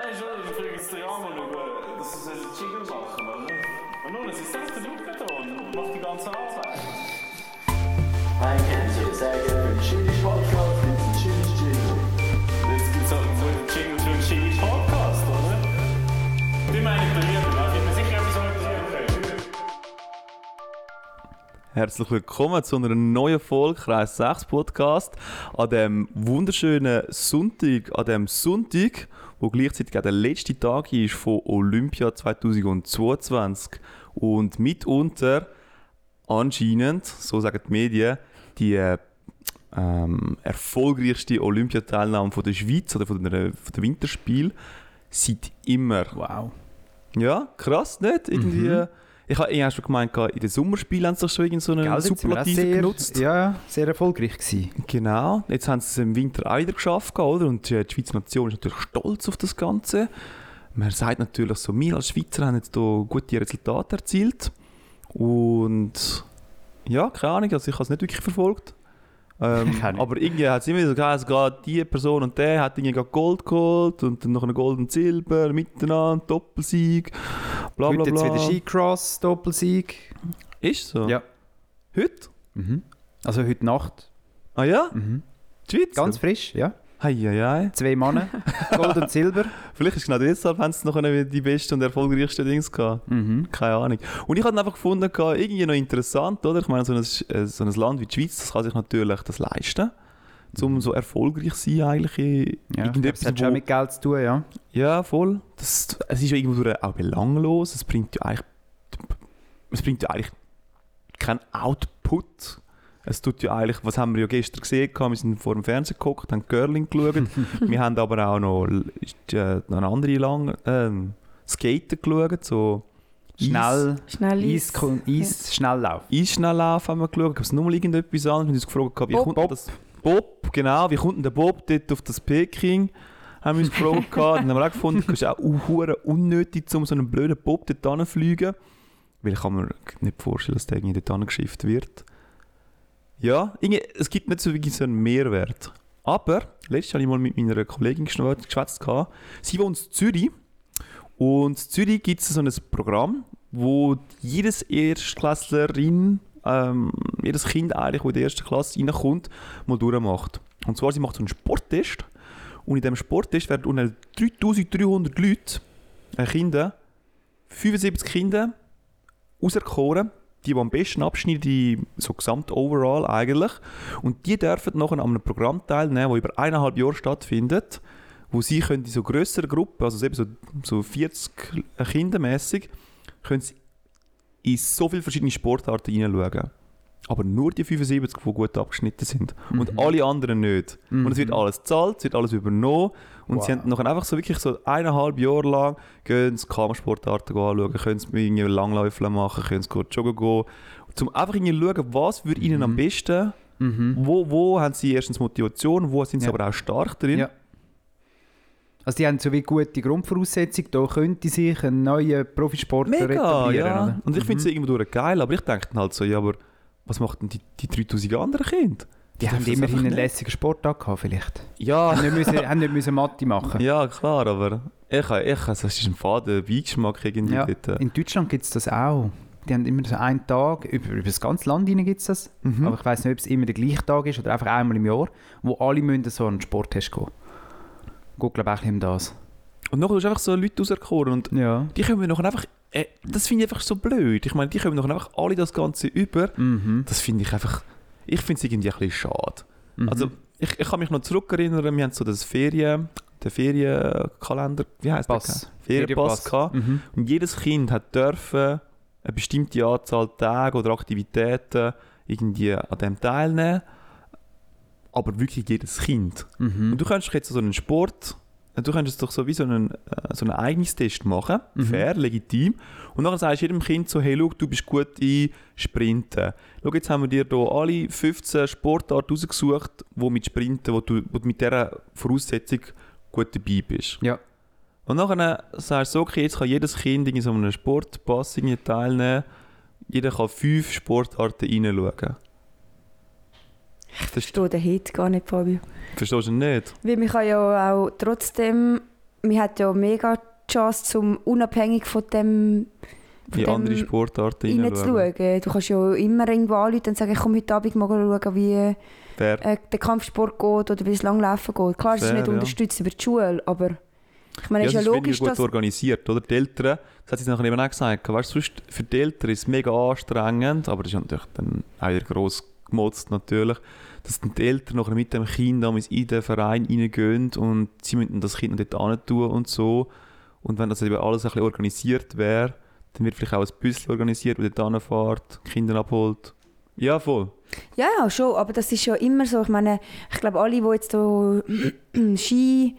Nein, schon, ich frage jetzt den Jamon über, dass sie einen Jingle machen, oder? Und nun, es ist selbst der da und macht die ganze Arbeit. Ein Kennzeichen, sehr Herzlich willkommen zu einer neuen Folge Kreis 6 Podcast an dem wunderschönen Sonntag, an dem Sonntag, wo gleichzeitig auch der letzte Tag ist von Olympia 2022 und mitunter anscheinend, so sagen die Medien, die äh, ähm, erfolgreichste Olympiateilnahme von der Schweiz oder von der, von der Winterspiel seit immer. Wow. Ja, krass, nicht? Irgendwie. Ich habe ich schon gemeint, in den Sommerspielen haben sie doch schon irgend so einen Gell, dort sind wir auch Superlativ sehr, genutzt. Ja, sehr erfolgreich gewesen. Genau, jetzt haben sie es im Winter auch wieder geschafft, oder? Und äh, die Schweizer Nation ist natürlich stolz auf das Ganze. Man sagt natürlich so, wir als Schweizer haben jetzt hier gute Resultate erzielt. Und ja, keine Ahnung, also ich habe es nicht wirklich verfolgt. Ähm, aber irgendwie hat es immer so geheißen, gerade die Person und der hat irgendwie gerade Gold geholt und dann noch ein Gold und Silber miteinander, Doppelsieg, bla bla Heute bla. jetzt wieder Skicross, Doppelsieg. Ist so? Ja. Heute? Mhm. Also heute Nacht. Ah ja? Mhm. Die Schweiz? Ganz frisch, ja. Hei, hei, hei. Zwei Männer, Gold und Silber. Vielleicht ist genau deshalb haben sie noch eine- die besten und erfolgreichsten Dings gehabt. Mhm. Keine Ahnung. Und ich habe einfach gefunden, irgendwie noch interessant, oder? Ich meine, so ein, äh, so ein Land wie die Schweiz, das kann sich natürlich das leisten, um so erfolgreich zu sein eigentlich in Ja, irgendetwas, das hat schon mit Geld zu tun, ja. Ja, voll. Das, es ist ja irgendwo auch belanglos. Es bringt ja eigentlich, es bringt ja eigentlich keinen Output. Es tut ja eigentlich, was haben wir ja gestern gesehen, gehabt, wir sind vor dem Fernseher geguckt, haben Curling geschaut. wir haben aber auch noch, äh, noch eine andere lang, ähm, Skaten geschaut, so Schnell, Schnell Eis, Eis, Eis Schnelllauf. Eisschnelllauf haben wir geschaut. Gab es nochmal irgendetwas anderes? Wir haben uns gefragt, wie Bob, kommt Bob. das... Bob, genau. Wie kommt denn der Bob dort auf das Peking? Haben wir uns gefragt. Dann haben wir auch gefunden, es ist auch unnötig, um so einen blöden Bob dort hinzufliegen. Weil ich kann mir nicht vorstellen, dass der irgendwie dort hingeschifft wird. Ja, irgendwie, es gibt nicht so wirklich so einen Mehrwert. Aber, letztes habe ich mal mit meiner Kollegin geschwätzt. Sie wohnt in Zürich. Und in Zürich gibt es so ein Programm, wo jedes Erstklässlerin, ähm, jedes Kind eigentlich, das in die erste Klasse reinkommt, mal durchmacht. Und zwar, sie macht so einen Sporttest. Und in diesem Sporttest werden unter 3300 Leute, äh, Kinder, 75 Kinder auserkoren, die, die am besten abschneiden, so gesamt overall eigentlich. Und die dürfen nachher an einem Programm teilnehmen, das über eineinhalb Jahre stattfindet, wo sie können in so grösseren Gruppen, also eben so, so 40 Kinder mäßig, können sie in so viele verschiedene Sportarten hineinschauen. Aber nur die 75, die gut abgeschnitten sind. Und Mhm. alle anderen nicht. Mhm. Und es wird alles gezahlt, es wird alles übernommen. Und sie Wow. haben nachher einfach so wirklich so eineinhalb Jahre lang gehen sie Kampfsportarten anschauen, können sie irgendwie Langläufe machen, können sie joggen gehen. Um einfach irgendwie schauen, was würde ihnen am Mhm. besten, Mhm. wo, wo haben sie erstens Motivation, wo sind sie Ja. aber auch stark drin. Ja. Also die haben so wie gute Grundvoraussetzungen, da könnte sich ein neuer Profisportler Mega, etablieren, ja. oder? Und ich finde es Mhm. irgendwo geil, aber ich denke dann halt so, ja, aber was macht denn die, die 3000 anderen Kinder? Die haben immerhin einen lässigen Sporttag gehabt, vielleicht. Ja, haben, nicht müssen, haben nicht müssen Mathe machen. ja klar, aber ich, ich, also, es ist ein faden Beigeschmack irgendwie Ja, dort. äh. In Deutschland gibt es das auch. Die haben immer so einen Tag, über, über das ganze Land gibt es das. Mhm. Aber ich weiß nicht, ob es immer der gleiche Tag ist oder einfach einmal im Jahr, wo alle müssen so einen Sporttest gehen. Geht, glaube ich, auch um das. Und nachher hast du einfach so Leute auserkoren und Ja. die können wir nachher einfach, äh, das finde ich einfach so blöd. Ich meine, die kommen nachher einfach alle das Ganze über. Mhm. Das finde ich einfach, ich finde es irgendwie ein bisschen schade. Mhm. Also ich, ich kann mich noch zurückerinnern, wir haben so das Ferien, den Ferienkalender, wie heißt Pass. der? Ferienpass gehabt. Mhm. Und jedes Kind hat dürfen eine bestimmte Anzahl Tage oder Aktivitäten irgendwie an dem teilnehmen. Aber wirklich jedes Kind. Mhm. Und du könntest doch jetzt so einen Sport, du könntest doch so wie so einen, äh, so einen Eignungstest machen, Mhm. fair, legitim. Und dann sagst du jedem Kind so, hey, schau, du bist gut in Sprinten. Schau, jetzt haben wir dir hier alle 15 Sportarten rausgesucht, wo mit Sprinten, wo du, wo du mit dieser Voraussetzung gut dabei bist. Ja. Und dann sagst du so, okay, jetzt kann jedes Kind in so einem Sportpass irgendwie teilnehmen. Jeder kann fünf Sportarten reinschauen. Ich verstehe den Hate gar nicht, Fabio. Verstehst du nicht? Weil man kann ja auch trotzdem man hat ja mega Chance, zum unabhängig von dem In dem andere Sportarten hineinschauen. reinzuschauen. Du kannst ja immer irgendwo anrufen und sagen, ich komme heute Abend mal schauen, wie Fair. äh, der Kampfsport geht oder wie das Langlaufen geht. Klar, es ist Fair, nicht ja. unterstützt über die Schule, aber ich meine, Ja, es es ist ja logisch, gut dass... organisiert, oder? Die Eltern, das hat sie nachher eben auch gesagt, weißt, du, sonst für die Eltern ist es mega anstrengend, aber das ist natürlich dann auch wieder gross gemotzt natürlich, dass die Eltern nachher mit dem Kind in den Verein reingehen und sie müssen das Kind dort hin tun und so. Und wenn das eben alles ein bisschen organisiert wäre, dann wird vielleicht auch ein Büsschen organisiert, wo dort hinfährt, Kinder abholt. Ja, voll. Ja, ja, schon, aber das ist ja immer so. Ich meine, ich glaube, alle, die jetzt hier Ski...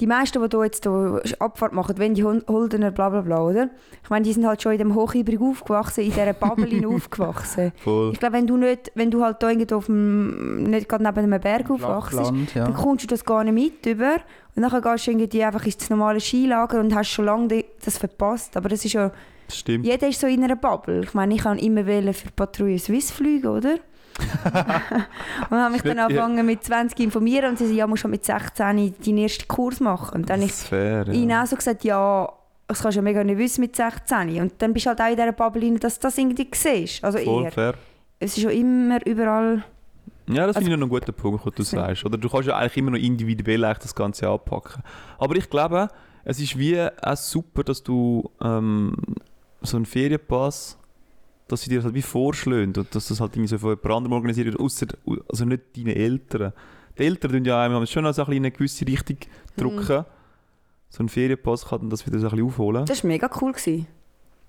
Die meisten, die hier jetzt hier Abfahrt machen, wenn die Hol- Holdener, bla bla bla, oder? Ich meine, die sind halt schon in dem Hochübrig aufgewachsen, in dieser Bubble aufgewachsen. voll. Ich glaube, wenn du nicht, wenn du halt irgendwo auf dem, nicht gerade neben einem Berg aufwachst, ja. dann kommst du das gar nicht mit über. Und dann gehst du irgendwie einfach ins normale Skilager und hast schon lange das verpasst. Aber das ist ja, stimmt. jeder ist so in einer Bubble. Ich meine, ich kann immer wählen für Patrouille Swiss fliegen, oder? und habe mich dann Ja. angefangen mit 20 informieren und sie sagen, ja, musst schon mit 16 deinen ersten Kurs machen. Und dann habe Das ich ist fair, ihnen ja. auch so gesagt, ja, das kannst du ja mega nicht wissen mit 16. Und dann bist du halt auch in dieser Bubble dass du das irgendwie siehst. Also Voll eher. fair. Es ist schon immer überall... Ja, das Also- finde ich noch einen guten Punkt, was du sagst. Oder du kannst ja eigentlich immer noch individuell eigentlich das Ganze anpacken. Aber ich glaube, es ist wie auch super, dass du ähm, so einen Ferienpass, dass sie dir das halt wie vorschlägt und dass das halt irgendwie so von jemand anderem organisiert wird, ausser, also nicht deine Eltern. Die Eltern tun ja einem schon noch so ein bisschen in eine gewisse Richtung drücken. So ein Ferienpass kann dann das wieder so ein bisschen aufholen. Das war mega cool. Gewesen.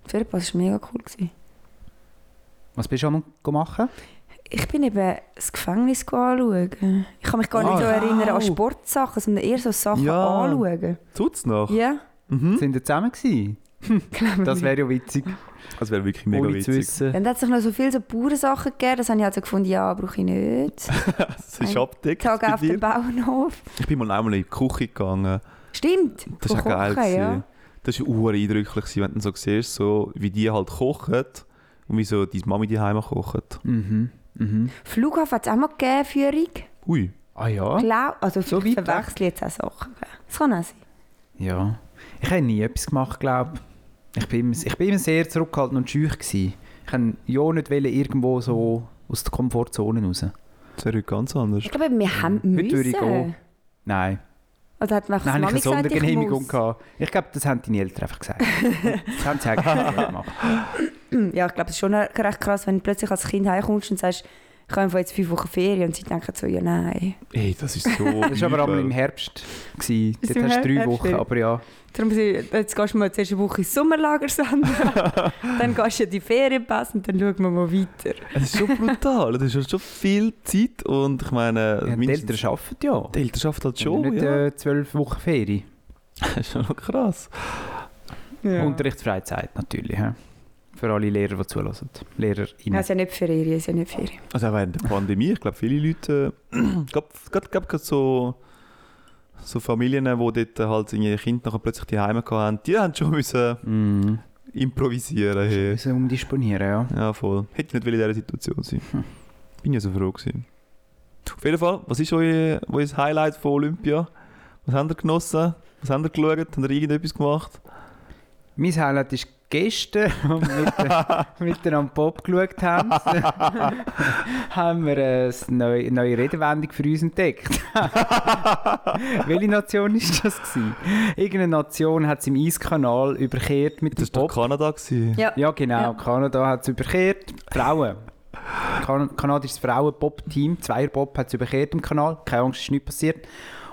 Der Ferienpass war mega cool. Gewesen. Was bist du einmal machen? Ich bin eben das Gefängnis anschauen. Ich kann mich gar nicht Ah, so wow. erinnern an Sportsachen, sondern eher so Sachen Ja. anschauen. Tut's noch? Ja, Mhm. Sind wir zusammen gewesen? Das wäre ja witzig, Das wäre wirklich mega ohne witzig. Dann hat sich noch so viele so Bauernsachen gegeben, das habe ich also gefunden, ja, brauche ich nicht. Das ist abdeckt Tag auf dem. Bauernhof. Ich bin mal einmal in die Küche gegangen. Stimmt, Das auch geil. Kochen, ja. Das war auch eindrücklich, wenn du so siehst, so, wie die halt kochen und wie so deine Mami die Heime kocht. Mhm. Mhm. Flughafen hat es auch mal gegeben, Führung. Ui. Ah ja? Glaub, also So weg? verwechsel ich jetzt auch Sachen. Das kann auch sein. Ja. Ich habe nie etwas gemacht, glaube ich. Ich bin, immer, ich bin immer sehr zurückgehalten und schüch. Gewesen. Ich wollte ja nicht wollen, irgendwo so aus der Komfortzone raus. Das wäre heute ganz anders. Ich glaube, wir haben Heute würde ich müssen. gehen. Nein, Also hat mir dann habe ich eine Mami gesagt, ich Sondergenehmigung gehabt. Ich glaube, das haben deine Eltern einfach gesagt. das haben sie eigentlich nicht gemacht. Ja, ich glaube, es ist schon recht krass, wenn du plötzlich als Kind heimkommst und sagst, ich habe jetzt fünf Wochen Ferien und sie denken so, ja nein. Ey, das ist so. Das war aber einmal im. Herbst. Gewesen. Dort im hast du drei Herbst, Wochen, ja. aber ja. Darum jetzt gehst du mal zuerst eine Woche ins Sommerlager, dann gehst du in die Ferienpass und dann schauen wir mal weiter. Es ist schon brutal. Das ist ja schon viel Zeit und ich meine. ja die Eltern arbeiten ja. Die Eltern arbeiten halt Schon, nicht Ja. äh, zwölf Wochen Ferien. Das ist schon noch krass. Unterrichtsfreizeit natürlich. hä? Für alle Lehrer, die zulassen. LehrerInnen. Ja, es ist ja nicht Ferien, es ja nicht Ferien. Also auch während der Pandemie, ich glaube, viele Leute, äh, gerade gerade so, so Familien, die dort halt ihre Kinder nachher plötzlich die Heime hatten, die haben schon müssen Mhm. improvisieren. Hey. Müssen umdisponieren, ja. Ja, voll. Hätte ich nicht will in dieser Situation sein. Hm. Bin ja so froh gewesen. Auf jeden Fall, was ist euer, euer Highlight von Olympia? Was habt ihr genossen? Was habt ihr geschaut? Habt ihr irgendetwas gemacht? Mein Highlight ist gestern, als wir mit, miteinander Pop geschaut haben, haben wir eine neue, neue Redewendung für uns entdeckt. Welche Nation war das? Gewesen? Irgendeine Nation hat es im Eiskanal überkehrt mit dem Das war doch Pop. Kanada. Gewesen. Ja. Ja, genau. Ja. Kanada hat es überkehrt. Frauen. kan kanadisches Frauen-Pop-Team, Zweier-Pop, hat es überkehrt im Kanal. Keine Angst, ist nichts passiert.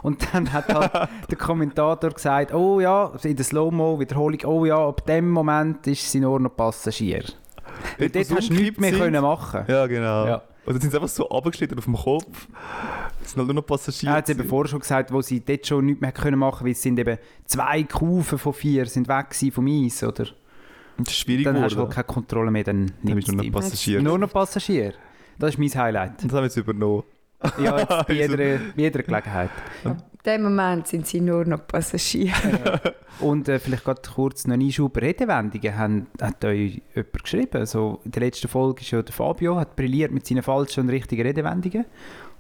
Und dann hat halt der Kommentator gesagt, oh ja, in der Slow-Mo-Wiederholung, oh ja, ab dem Moment ist sie nur noch Passagier. Dort wo hast du nichts mehr umgekippt können sind. machen. Ja, genau. Ja. Dann sind sie einfach so abgeschnitten auf dem Kopf. Es sind halt nur noch Passagiere. Er hat es eben vorher schon gesagt, wo sie dort schon nichts mehr können machen weil es sind eben zwei Kufen von vier sind weg vom Eis, oder? Das ist schwierig dann hast du halt keine Kontrolle mehr, dann nimmst du nur noch. Passagier. Nur noch Passagier. Das ist mein Highlight. Das haben wir jetzt übernommen. Ja, jetzt bei jeder, bei jeder Gelegenheit. In dem Moment sind sie nur noch Passagiere. Und äh, vielleicht gerade kurz noch Einschub Redewendungen. Haben, hat euch jemand geschrieben? Also, in der letzten Folge ist ja der Fabio, hat brilliert mit seinen falschen und richtigen Redewendungen.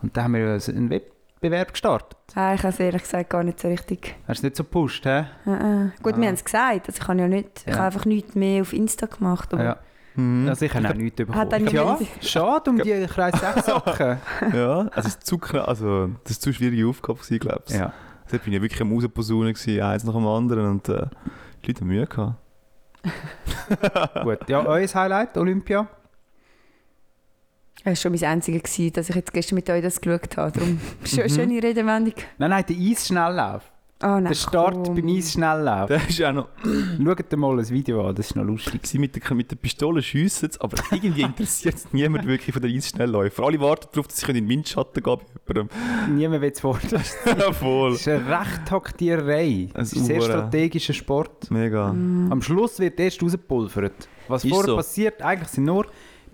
Und da haben wir ja so einen Web Bewerb gestartet? Ah, ich habe es ehrlich gesagt gar nicht so richtig. Hast du es nicht so gepusht, hä? Äh, äh. Gut, Ah. wir haben es gesagt, also ich habe ja nicht, ich Ja. habe einfach nichts mehr auf Insta gemacht. Aber Ja. Mhm. Also ich habe auch nichts bekommen. Hat dann ja, schade um die Kreis 6 Socken. Ja, also es ist zu knapp, also das ist zu schwierige Aufgabe glaube ich. ja. Da bin ich wirklich am Rausposaunen gewesen, eins nach dem anderen und äh, die Leute haben Mühe gehabt. Gut, ja, euer Highlight, Olympia? Es war schon mein einziges, dass ich jetzt gestern mit euch das geschaut habe. Darum eine schöne Redewendung. Nein, nein, der Eisschnelllauf. Oh, nein, Der Start komm. beim Eisschnelllauf. Der ist auch noch Schaut dir mal ein Video an, das ist noch lustig. sie mit der, mit der Pistole schiessen, aber irgendwie interessiert es niemand wirklich von den Eisschnellläufer. Alle warten darauf, dass sie in den Windschatten gehen jemandem. Niemand will es vorstellen. Ja, voll. Das ist eine recht Taktiererei. Ein Das ist ein sehr strategischer Sport. Mega. Am Schluss wird erst rausgepulvert. Was Ist vorher so. passiert, eigentlich sind nur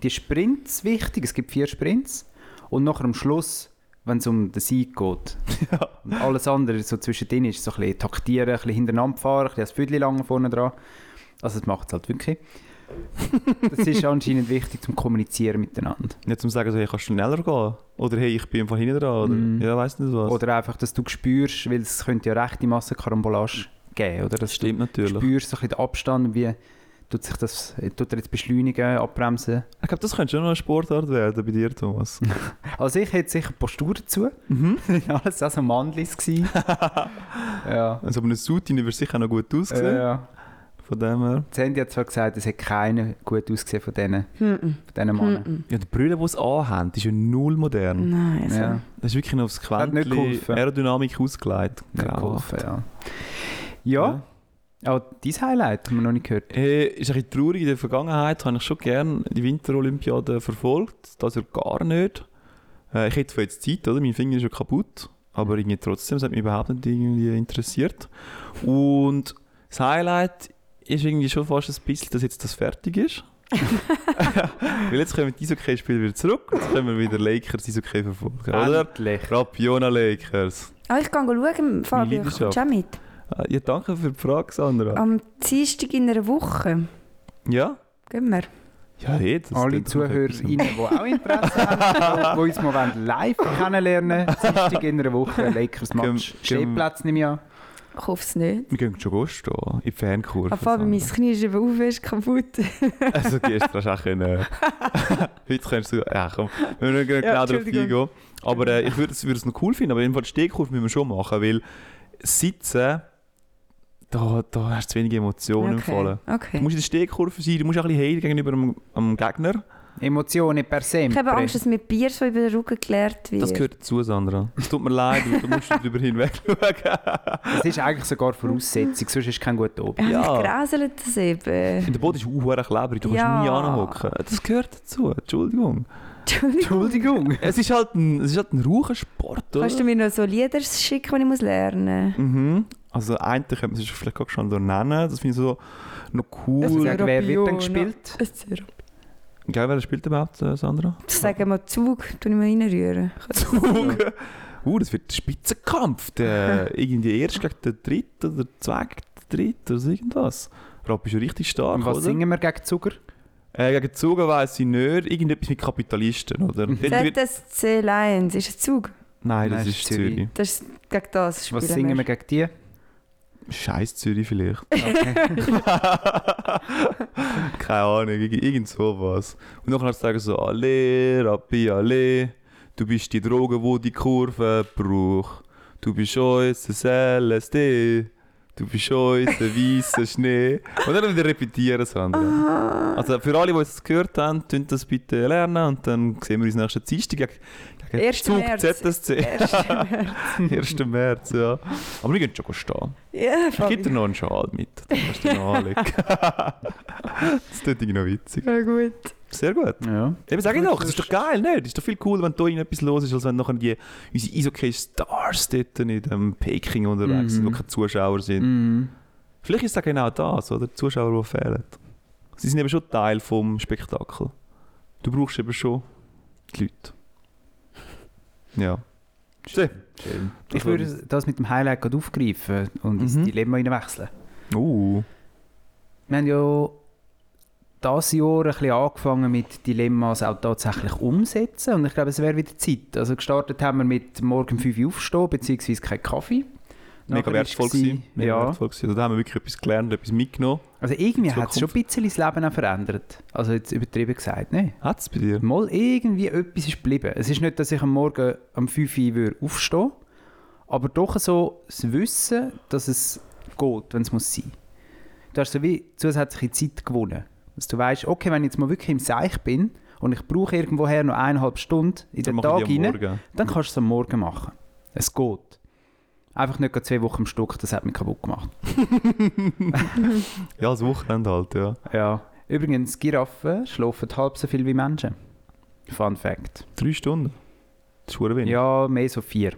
die Sprints wichtig. Es gibt vier Sprints. Und nachher am Schluss, wenn es um den Sieg geht. Und alles andere so zwischendrin ist so ein bisschen taktieren, ein bisschen hintereinander fahren, ein bisschen das Viertel lang vorne dran. Also das macht es halt wirklich. das ist anscheinend wichtig zum Kommunizieren miteinander. Nicht zum sagen, so, hey, kannst du schneller gehen? Oder hey, ich bin einfach hinten dran. Oder Mhm. ja, weiss nicht was. Oder einfach, dass du spürst, weil es könnte ja rechte Massenkarambolage geben, oder? das stimmt du natürlich. spürst so ein bisschen den Abstand, wie tut sich das, tut er jetzt beschleunigen, abbremsen. Ich glaube, das könnte schon noch eine Sportart werden bei dir, Thomas. Also ich hätte sicher Postur dazu. mhm. Alles auch so Mandlis gewesen. ja. Also, aber eine Suit würde sicher auch noch gut aussehen. Äh, ja. Von dem her. Das hat zwar gesagt, es hat keiner gut ausgesehen von diesen, Mhm. von diesen Männern. Mhm. Ja, die Brille, die es anhaben, die ist ja null modern. Nein, also. Ja, Das ist wirklich noch aufs Hat nicht Quäntchen. Aerodynamik ausgelegt. nicht geholfen, ja. Ja, auch dein Highlight haben wir noch nicht gehört. Äh, ist ein bisschen traurig. In der Vergangenheit habe ich schon gerne die Winterolympiade verfolgt. Das ja gar nicht. Äh, ich hätte zwar jetzt Zeit, oder? Mein Finger ist schon kaputt. Aber irgendwie trotzdem, es hat mich überhaupt nicht irgendwie interessiert. Und das Highlight ist irgendwie schon fast ein bisschen, dass jetzt das fertig ist. Weil jetzt kommen die Eishockey-Spiele wieder zurück und jetzt können wir wieder Lakers Eishockey verfolgen, oder? Endlich. Rapiona Lakers. Ah, ich kann schauen, Fabio, kommst Leidenschaft. du auch mit? Ah, Ja, danke für die Frage, Sandra. Am Dienstag in einer Woche. Ja? Gehen wir. Ja, hey, Alle. ZuhörerInnen, die auch Interesse haben, die uns mal live kennenlernen wollen, Dienstag in einer Woche, Lakers Match. Gehen- gehen- Stehplätze nehme ich an. Ich hoffe es nicht. Wir gehen schon gut stehen, in die Fankurve. Aber Fabio, mein. Knie ist eben auch fest kaputt. Also gestern hast du auch können... Heute kannst du... Ja, komm, wir müssen nicht Ja, genau darauf eingehen. Aber äh, ich würde es würde es noch cool finden, aber jedenfalls die Stehkurve müssen wir schon machen, weil Sitzen, da, da hast du zu wenige Emotionen im Fallen. Du okay. musst in der Stehkurve sein, du musst auch ein bisschen heilig gegenüber dem, dem Gegner. Emotionen per se. Ich habe Angst, dass mir Bier so über den Rücken geleert wird. Das gehört dazu, Sandra. Es tut mir leid, du musst darüber hinweg schauen. Das ist eigentlich sogar Voraussetzung, sonst ist kein guter Abend. Ich Ja. gräselt das eben. In der Boden ist auch klebrig, du kannst Ja. nie anhocken. Das gehört dazu, Entschuldigung. Entschuldigung. Entschuldigung. Es ist halt ein, es ist halt ein Rauchersport, oder? Kannst du mir noch so Lieder schicken, die ich muss lernen Mhm. Also einen könnte man sich vielleicht auch schon so nennen. Das finde ich so noch Das cool. ist Sag, wer wird denn gespielt? muss? Gell, wer spielt überhaupt, äh, Sandra? Sagen wir Zug, tue ich mal reinrühren. Zug. Uh, das wird ein Spitzenkampf. Der, irgendwie erst gegen den dritten oder zweiten dritten oder so irgendwas. Rob ist schon richtig stark, Und was oder? singen wir gegen Zucker? Äh, gegen Zug weiss ich nicht. Irgendetwas mit Kapitalisten, oder? ZSC Lions, ist es Zug? Nein, das Nein, ist Zürich. Zürich. Das ist gegen das spielen Was singen wir gegen die? Scheiß Zürich vielleicht. Okay. Keine Ahnung, irgend, irgend sowas. Und dann kannst du sagen so, alle, Rappi, alle, du bist die Droge, wo die Kurve braucht. Du bist unser LSD, du bist unser weißer Schnee. Und dann wieder repetieren, Sandra. Also für alle, die es gehört haben, tun das bitte lernen und dann sehen wir uns nächsten Dienstag gegen, gegen 1. Zug März. ZSC. 1. März. 1. März, ja. Aber wir gehen schon stehen. Ja, Ich gebe dir noch einen Schal mit, dann kannst du noch anlegen. das tut irgendwie noch witzig. Ja, gut. Sehr gut. Ja. Eben, sag ich doch, es ist doch geil, nicht? Es ist doch viel cooler, wenn da irgendetwas los ist, als wenn nachher die, unsere Eishockey-Stars dort in dem Peking unterwegs sind, Mhm. wo keine Zuschauer sind. Mhm. Vielleicht ist es genau das, oder? Die Zuschauer, die fehlen. Sie sind eben schon Teil vom Spektakel. Du brauchst eben schon die Leute. Ja. Schön. Schön. Ich würde das mit dem Highlight gerade aufgreifen und ins Mhm. Dilemma hineinwechseln. Uh. Wir haben ja dieses Jahr ein bisschen angefangen mit Dilemmas auch tatsächlich umsetzen. Und ich glaube, es wäre wieder Zeit. Also gestartet haben wir mit morgen um 5 Uhr aufstehen, beziehungsweise keinen Kaffee. Mega wertvoll gewesen. Mega Ja. wertvoll gewesen. Also da haben wir wirklich etwas gelernt, etwas mitgenommen. Also irgendwie hat es schon ein bisschen das Leben auch verändert. Also jetzt übertrieben gesagt, ne? Hat es bei dir? Mal irgendwie etwas ist geblieben. Es ist nicht, dass ich am Morgen um 5 Uhr würde aufstehen aber doch so das Wissen, dass es geht, wenn es muss sein. Du hast so wie zusätzliche Zeit gewonnen. Dass du weißt, okay, wenn ich jetzt mal wirklich im Seich bin und ich brauche irgendwoher noch eineinhalb Stunden in den Tag rein, dann kannst du es am Morgen machen. Es geht. Einfach nicht zwei Wochen am Stück, das hat mich kaputt gemacht. Ja, das Wochenende halt, ja. Ja. Übrigens, Giraffen schlafen halb so viel wie Menschen. Fun Fact. Drei Stunden. Das ist wenig. Ja, mehr so vier.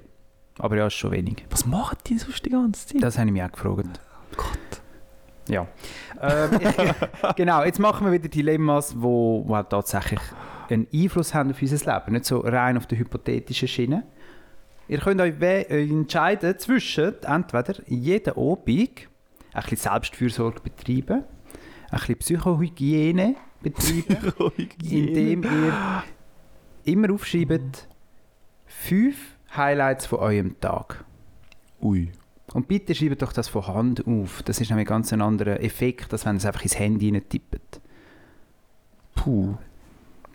Aber ja, ist schon wenig. Was machen die sonst die ganze Zeit? Das habe ich mich auch gefragt. Gott. Ja. Ähm, genau, jetzt machen wir wieder Dilemmas, die wo, wo auch tatsächlich einen Einfluss haben auf unser Leben. Nicht so rein auf der hypothetischen Schiene. Ihr könnt euch entscheiden zwischen entweder jeden Abend ein bisschen Selbstfürsorge betreiben, ein bisschen Psychohygiene betreiben, indem ihr immer aufschreibt fünf Highlights von eurem Tag. Ui. Und bitte schreibt doch das von Hand auf. Das ist nämlich ganz ein anderer Effekt, als wenn ihr es einfach ins Handy tippt. Puh.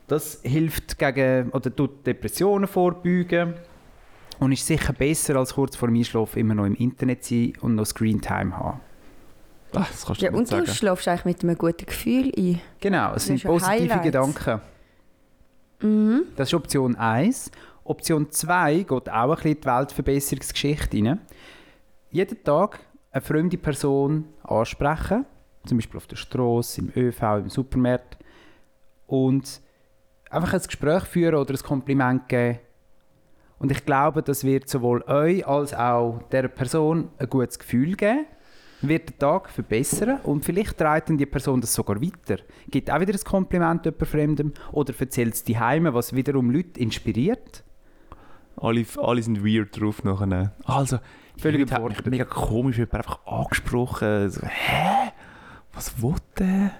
Das hilft gegen oder tut Depressionen vorbeugen und ist sicher besser als kurz vor dem Einschlafen immer noch im Internet sein und noch Screentime haben. Ach, das kannst du Ja, nicht und du sagen. schläfst eigentlich mit einem guten Gefühl ein. Genau, es Das sind positive Highlights. Gedanken. Mhm. Das ist Option 1. Option 2 geht auch ein bisschen in die Weltverbesserungsgeschichte rein. Jeden Tag eine fremde Person ansprechen, zum Beispiel auf der Straße, im ÖV, im Supermarkt und einfach ein Gespräch führen oder ein Kompliment geben. Und ich glaube, das wird sowohl euch als auch der Person ein gutes Gefühl geben, wird den Tag verbessern und vielleicht trägt dann die Person das sogar weiter. Gibt auch wieder ein Kompliment jemand Fremdem oder erzählt es die Heime, was wiederum Leute inspiriert. Alle, alle sind weird drauf nachher. Also, Völlig hat mich mega komisch, wird einfach angesprochen. So, hä? Was will der?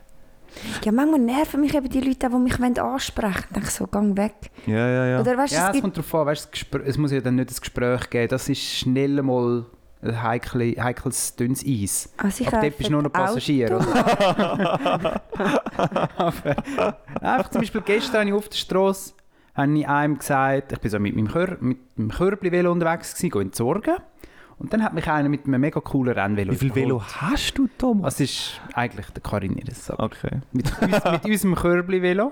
Ja, manchmal nerven mich eben die Leute, die mich ansprechen wollen. Ich denke so, gang weg. Ja, ja, ja. Oder weißt Ja, es es kommt darauf an, weißt, es muss ja dann nicht ein Gespräch geben, das ist schnell mal ein heikle, heikles, dünnes Eis. Sicher Aber dort bist du nur noch Auto. Passagier, oder? Aber, einfach zum Beispiel gestern habe ich auf der Straße habe ich einem gesagt, ich bin so mit meinem, Kör mit meinem Körbli-Velo unterwegs gewesen, gehe entsorgen. Und dann hat mich einer mit einem mega coolen Rennvelo Wie viel überholt. Velo hast du, Thomas? Das ist eigentlich der Karin ihres Sack. Okay. Mit, uns, mit unserem Körbli-Velo.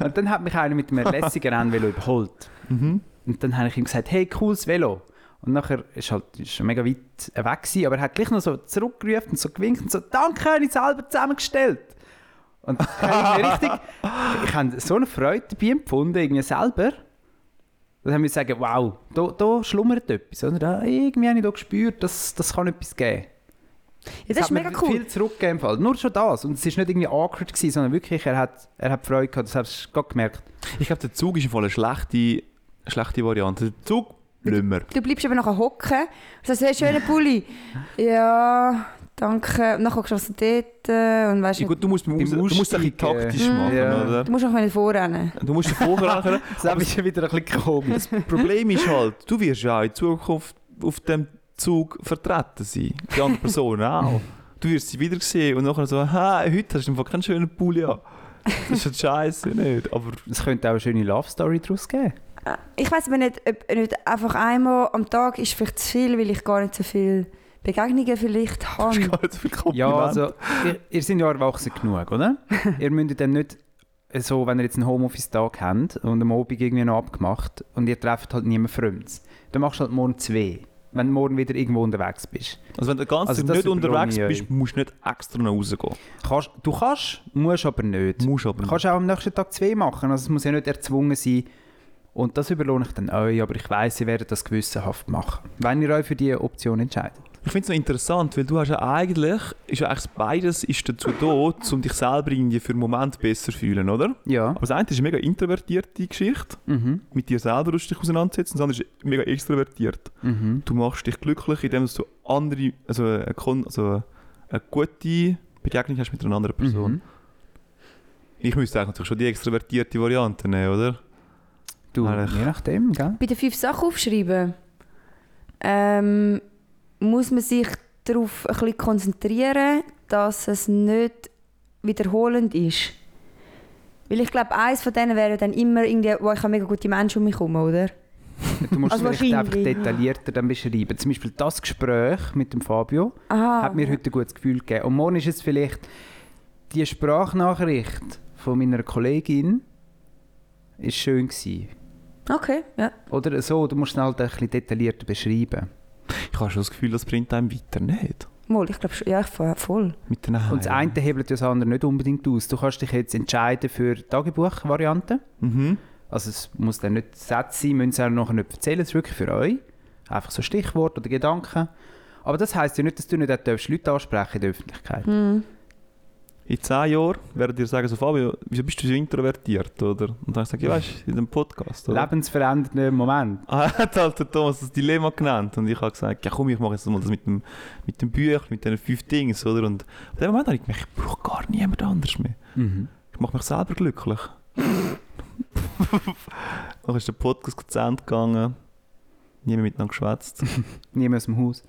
Und dann hat mich einer mit einem lässigen Rennvelo überholt. Mhm. Und dann habe ich ihm gesagt, hey, cooles Velo. Und nachher ist halt ist schon mega weit weg gewesen, aber er hat gleich noch so zurückgerufen und so gewinkt und so, danke, habe ich selber zusammengestellt. Und das habe ich richtig, ich habe so eine Freude dabei empfunden, irgendwie selber. Dann haben wir sagen, wow, da, da schlummert etwas. Oder? Da, irgendwie habe ich da gespürt, dass das kann etwas geben. Ja, das hat ist mir mega cool. viel zurückgegeben Fall. Nur schon das. Und es war nicht irgendwie awkward, gewesen, sondern wirklich, er hat, er hat Freude gehabt. Das hast du gerade gemerkt. Ich glaube, der Zug ist im Fall eine schlechte, schlechte Variante. Der Zug lassen wir. Du bleibst eben nachher hocken und sagst, hey, schöner Pulli. ja, danke. Und dann guckst du also dort äh, und weißt Ja, gut, du musst, beim du musst es ein bisschen Aussteigen. taktisch machen, Ja. oder? Du musst auch nicht vorrennen. Du musst davor können. Das ist schon wieder ein bisschen komisch. Das Problem ist halt, du wirst ja auch in Zukunft auf dem Zug vertreten sein. Die andere Person auch. Du wirst sie wieder sehen und nachher so, ha, heute hast du einfach keinen schönen Pulli an. Das ist halt scheiße, nicht? Aber Es könnte auch eine schöne Love Story daraus geben. Äh, Ich weiß aber nicht, ob nicht einfach einmal am Tag ist vielleicht zu viel, weil ich gar nicht so viele Begegnungen vielleicht du hast habe. gar nicht so viel Kompliment. Ja, also, ihr, ihr seid ja erwachsen genug, oder? ihr müsst dann nicht so, wenn ihr jetzt einen Homeoffice-Tag habt und am Abend irgendwie noch abgemacht und ihr trefft halt niemand Fremdes, dann machst du halt morgen zwei, wenn du morgen wieder irgendwo unterwegs bist. Also wenn du ganz Also Zeit das nicht unterwegs bist, musst du nicht extra noch rausgehen. Kannst, du kannst, musst aber nicht. Du musst aber Du nicht. kannst auch am nächsten Tag zwei machen, also es muss ja nicht erzwungen sein. Und das überlohne ich dann euch, aber ich weiss, ihr werdet das gewissenhaft machen, wenn ihr euch für diese Option entscheidet. Ich finde es noch interessant, weil du hast ja eigentlich, ist ja eigentlich beides ist dazu da, um dich selber irgendwie für einen Moment besser zu fühlen, oder? Ja. Aber das eine ist eine mega introvertierte Geschichte, Mhm. mit dir selber musst du dich auseinandersetzen, das andere ist mega extrovertiert. Mhm. Du machst dich glücklich, indem du andere, also eine, also eine gute Begegnung hast mit einer anderen Person. Mhm. Ich müsste eigentlich natürlich schon die extrovertierte Variante nehmen, oder? Du, Eigentlich. je nachdem, gell? Bei den fünf Sachen aufschreiben, ähm, muss man sich darauf ein bisschen konzentrieren, dass es nicht wiederholend ist. Weil ich glaube, eins von denen wäre dann immer irgendwie, wo ich habe mega gute Menschen um mich herum, oder? Du musst Also es vielleicht einfach detaillierter dann beschreiben. Zum Beispiel das Gespräch mit dem Fabio Aha. hat mir heute ein gutes Gefühl gegeben. Und morgen ist es vielleicht die Sprachnachricht von meiner Kollegin ist schön gewesen. Okay, ja. Oder so, du musst es halt ein bisschen detaillierter beschreiben. Ich habe schon das Gefühl, das bringt einem weiter nicht. Mal, ich glaube schon, ja, ich voll- voll. Mit den Und das eine hebelt das andere nicht unbedingt aus. Du kannst dich jetzt entscheiden für die Tagebuch-Variante. Mhm. Also es muss dann nicht Sätze sein, müssen sie auch nachher nicht erzählen, es ist wirklich für euch. Einfach so Stichwort oder Gedanken. Aber das heisst ja nicht, dass du nicht auch Leute ansprechen in der Öffentlichkeit. Hm. In zehn Jahren werden dir sagen, so Fabio, wieso bist du so introvertiert, oder? Und dann sage ich, ja, weißt du, in dem Podcast, oder? Lebensverändernder Moment. Ah, hat halt der Thomas das Dilemma genannt und ich habe gesagt, ja komm, ich mache jetzt mal das mit dem, mit dem Büchlein, mit diesen fünf Dingen, oder? Und in dem Moment habe ich gemerkt, ich brauche gar niemand anders mehr. Mhm. Ich mache mich selber glücklich. Dann ist der Podcast zu Ende gegangen. Niemand miteinander geschwätzt. Niemand aus dem Haus.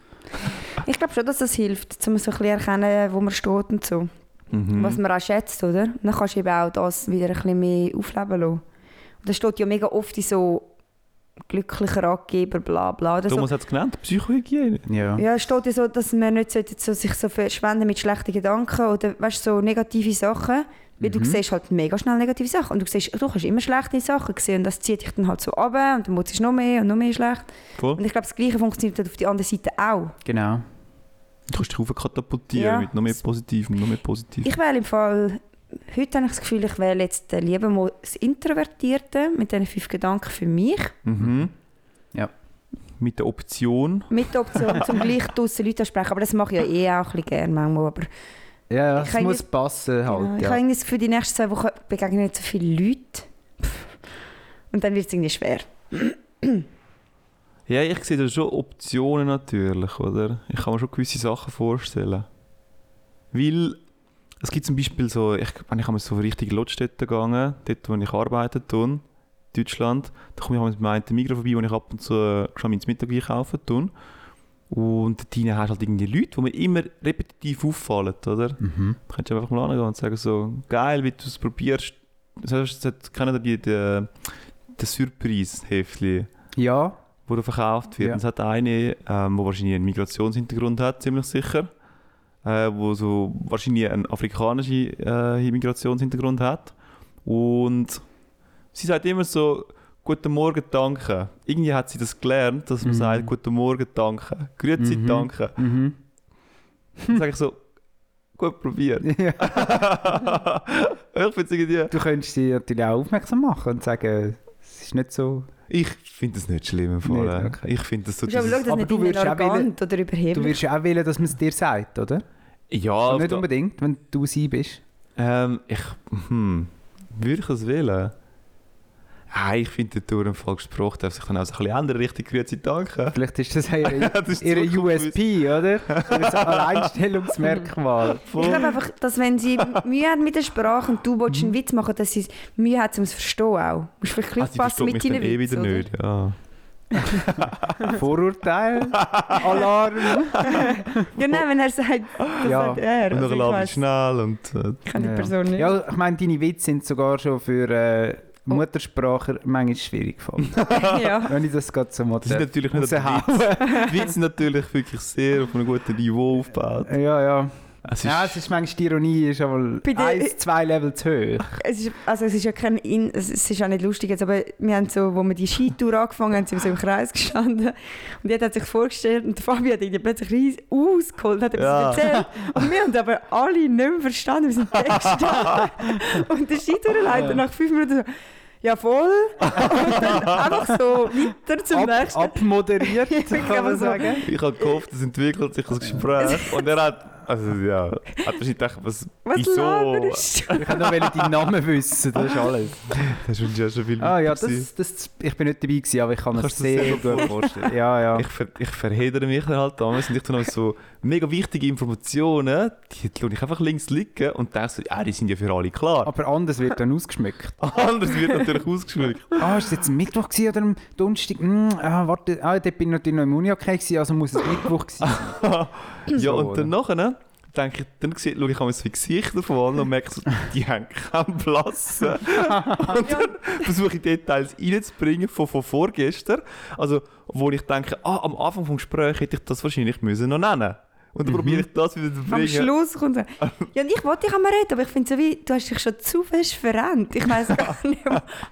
Ich glaube schon, dass das hilft, um so ein bisschen erkennen, wo man steht und so. Mhm. Was man auch schätzt, oder? Dann kannst du eben auch das wieder ein bisschen mehr aufleben lassen. Und das steht ja mega oft in so glücklicher Ratgeber, bla bla. Oder so. Thomas hat es genannt, Psychohygiene. Ja. Ja, es steht ja so, dass man nicht so sich so verschwenden mit schlechten Gedanken oder weißt, so negative Sachen. Weil du Mhm. siehst halt mega schnell negative Sachen. Und du siehst, du kannst immer schlechte Sachen sehen. Und das zieht dich dann halt so ab und dann es noch mehr und noch mehr schlecht. Voll. Und ich glaube, das Gleiche funktioniert halt auf die andere Seite auch. Genau. Du kannst dich aufkatapultieren Ja. mit noch mehr Positivem, noch mehr Positivem. Ich wähle im Fall, heute habe ich das Gefühl, ich wähle jetzt lieber mal das Introvertierte mit diesen fünf Gedanken für mich. Mhm. Ja. Mit der Option. Mit der Option, zum gleich draussen Leute ansprechen. Aber das mache ich ja eh auch ein bisschen gerne manchmal. Aber Ja, ja, Ich es muss passen Ja, halt. ich Ja. habe irgendwie das Gefühl, die nächsten zwei Wochen begegnen nicht so viele Leute. Und dann wird es irgendwie schwer. Ja, ich sehe da schon Optionen natürlich, oder? Ich kann mir schon gewisse Sachen vorstellen. Weil es gibt zum Beispiel so, ich, wenn ich einmal so richtig Lotstätten gegangen, dort wo ich arbeite, tun, Deutschland, da komme ich einmal mit meinem Migros vorbei, wo ich ab und zu äh, schon ins Mittag einkaufen tun. Und dort hast du halt irgendwie Leute, die mir immer repetitiv auffallen, oder? Mhm. Da kannst du einfach mal angehen und sagen so, geil, wie du es probierst. Das heißt, kennen die, die, die Surprise-Heftchen Ja, wo er verkauft wird. Ja. Es hat eine, ähm, wo wahrscheinlich einen Migrationshintergrund hat, ziemlich sicher. Äh, wo so wahrscheinlich einen afrikanischen äh, Migrationshintergrund hat. Und sie sagt immer so, Guten Morgen, danke. Irgendwie hat sie das gelernt, dass man Mhm. sagt, Guten Morgen, danke. Grüezi, Mhm. danke. mhm. Dann sage ich so, gut probiert. ja. ich finde es irgendwie... Du könntest sie natürlich auch aufmerksam machen und sagen, es ist nicht so... Ich finde das nicht schlimm im Fall. Nicht, äh. okay. Ich finde das so... Aber dieses- Aber nicht du würdest auch oder Du überheblich. ja auch wollen, dass man es dir sagt, oder? ja, auf nicht unbedingt, wenn du sie bist. Ähm, ich. Hm. Würde ich es wählen? Ah, ich finde, den Fall gesprochen darf sich dann auch so ein bisschen ändern, richtig grüezi danke. Vielleicht ist das ihre, Das ist ihre Zukunft. USP, oder? Ihr Alleinstellungsmerkmal. Ich glaube einfach, dass wenn sie Mühe hat mit der Sprache und du willst einen Witz machen, dass sie Mühe hat, um es zu verstehen auch. Du musst vielleicht Ah, aufpassen mit deinen eh Witzen. wieder oder? nicht. Ja. Vorurteil, Alarm. Ja, nein, wenn er sagt, das Ja. sagt er. Und Also ich weiss, schnell und. Äh, ich kann die. Person nicht. Ja, ich meine, deine Witze sind sogar schon für äh, Mutterspracher manchmal schwierig gefallen. ja. Wenn ich das gerade so mal die sind natürlich nicht. Die Witze sind natürlich wirklich sehr auf einem guten Niveau aufgebaut. Ja, ja. Es ist, Ja, es ist manchmal die Ironie ist aber eins, zwei Level zu hoch. Es ist, also es ist ja kein In es ist auch nicht lustig jetzt, aber wir haben so, wo wir die Skitour angefangen haben, sind wir so im Kreis gestanden und jeder hat sich vorgestellt und der Fabi hat irgendwie plötzlich riesig ausgeholt, hat etwas Ja. erzählt und wir haben aber alle nicht mehr verstanden, wir sind da gestanden und der Skitourleiter nach fünf Minuten so ja voll und dann einfach so weiter zum Ab, nächsten. abmoderiert, Ich kann kann man sagen. ich habe gehofft, es entwickelt sich das Gespräch. Und er hat Also ja, hat wahrscheinlich gedacht, was, Was wieso? laberst? Ich wollte noch deinen Namen wissen, das ist alles. Das ist ja schon viel Ah ja, das, das, ich bin nicht dabei gewesen, aber ich kann mir du sehr, sehr gut vorstellen. Ja, ja. Ich, ver ich verhedere mich dann halt damals und ich noch so mega wichtige Informationen, die tue ich einfach links liegen und denke so, ja, die sind ja für alle klar. aber anders wird dann ausgeschmückt. Anders wird natürlich ausgeschmückt. Ah, ist es jetzt am Mittwoch gewesen oder am Donnerstag? Hm, ah, warte, ah, dort bin ich natürlich noch im Uni-Okay gewesen, also muss es Mittwoch gewesen sein. Ja, So, und dann nachher, ne, denke ich, dann schaue ich einmal die Gesichter von allen und merke so, die haben keinen Blassen. und dann versuche ich Details reinzubringen von, von vorgestern. Also, wo ich denke, ah, am Anfang des Gesprächs hätte ich das wahrscheinlich müssen noch nennen Und dann probiere ich das wieder zu Am bringen. Schluss kommt er. Ja, und ich wollte dich einmal reden, aber ich finde so wie, du hast dich schon zu fest verrennt. Ich weiß gar nicht,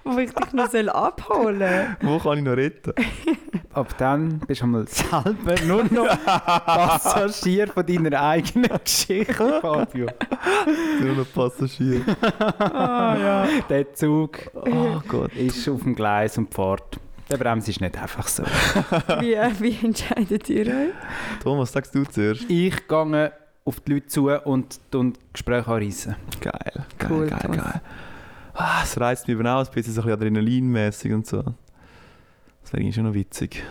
wo ich dich noch soll abholen soll. Wo kann ich noch retten? Ab dann bist du einmal selber nur noch Passagier von deiner eigenen Geschichte, Fabio. Nur noch Passagier. Der Zug Oh Gott. ist auf dem Gleis und fährt. Der Bremse ist nicht einfach so. Wie, wie entscheidet ihr euch? Thomas, sagst du zuerst? Ich gehe auf die Leute zu und und Gespräche anreissen. Geil, geil, Cool, geil, Thomas. geil. Ah, es reizt mich eben auch ein bisschen so ein bisschen adrenalinmäßig und so. Das wäre eigentlich schon noch witzig.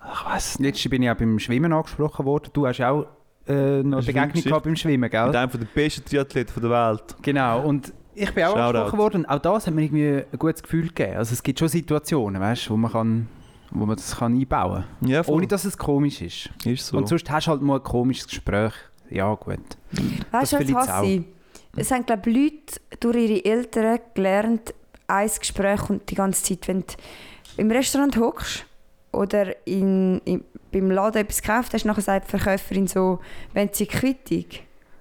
Ach, nicht. Letztes bin ich auch beim Schwimmen angesprochen worden. Du hast auch äh, noch eine Begegnung gehabt beim Schwimmen, gell? Mit einem der besten Triathleten der Welt. Genau, und ich bin auch Shoutout. angesprochen worden. Auch das hat mir irgendwie ein gutes Gefühl gegeben. Also es gibt schon Situationen, weißt, wo man kann, wo man das kann einbauen kann. Ja. Ohne dass es komisch ist. Ist so. Und sonst hast du halt mal ein komisches Gespräch. Ja, gut. Weißt du, was hasse ich? Es haben, glaube ich, Leute durch ihre Eltern gelernt, ein Gespräch kommt die ganze Zeit, wenn du im Restaurant hockst oder in, in, beim Laden etwas gekauft hast, nachher sagt die Verkäuferin so, wenn sie Quittung.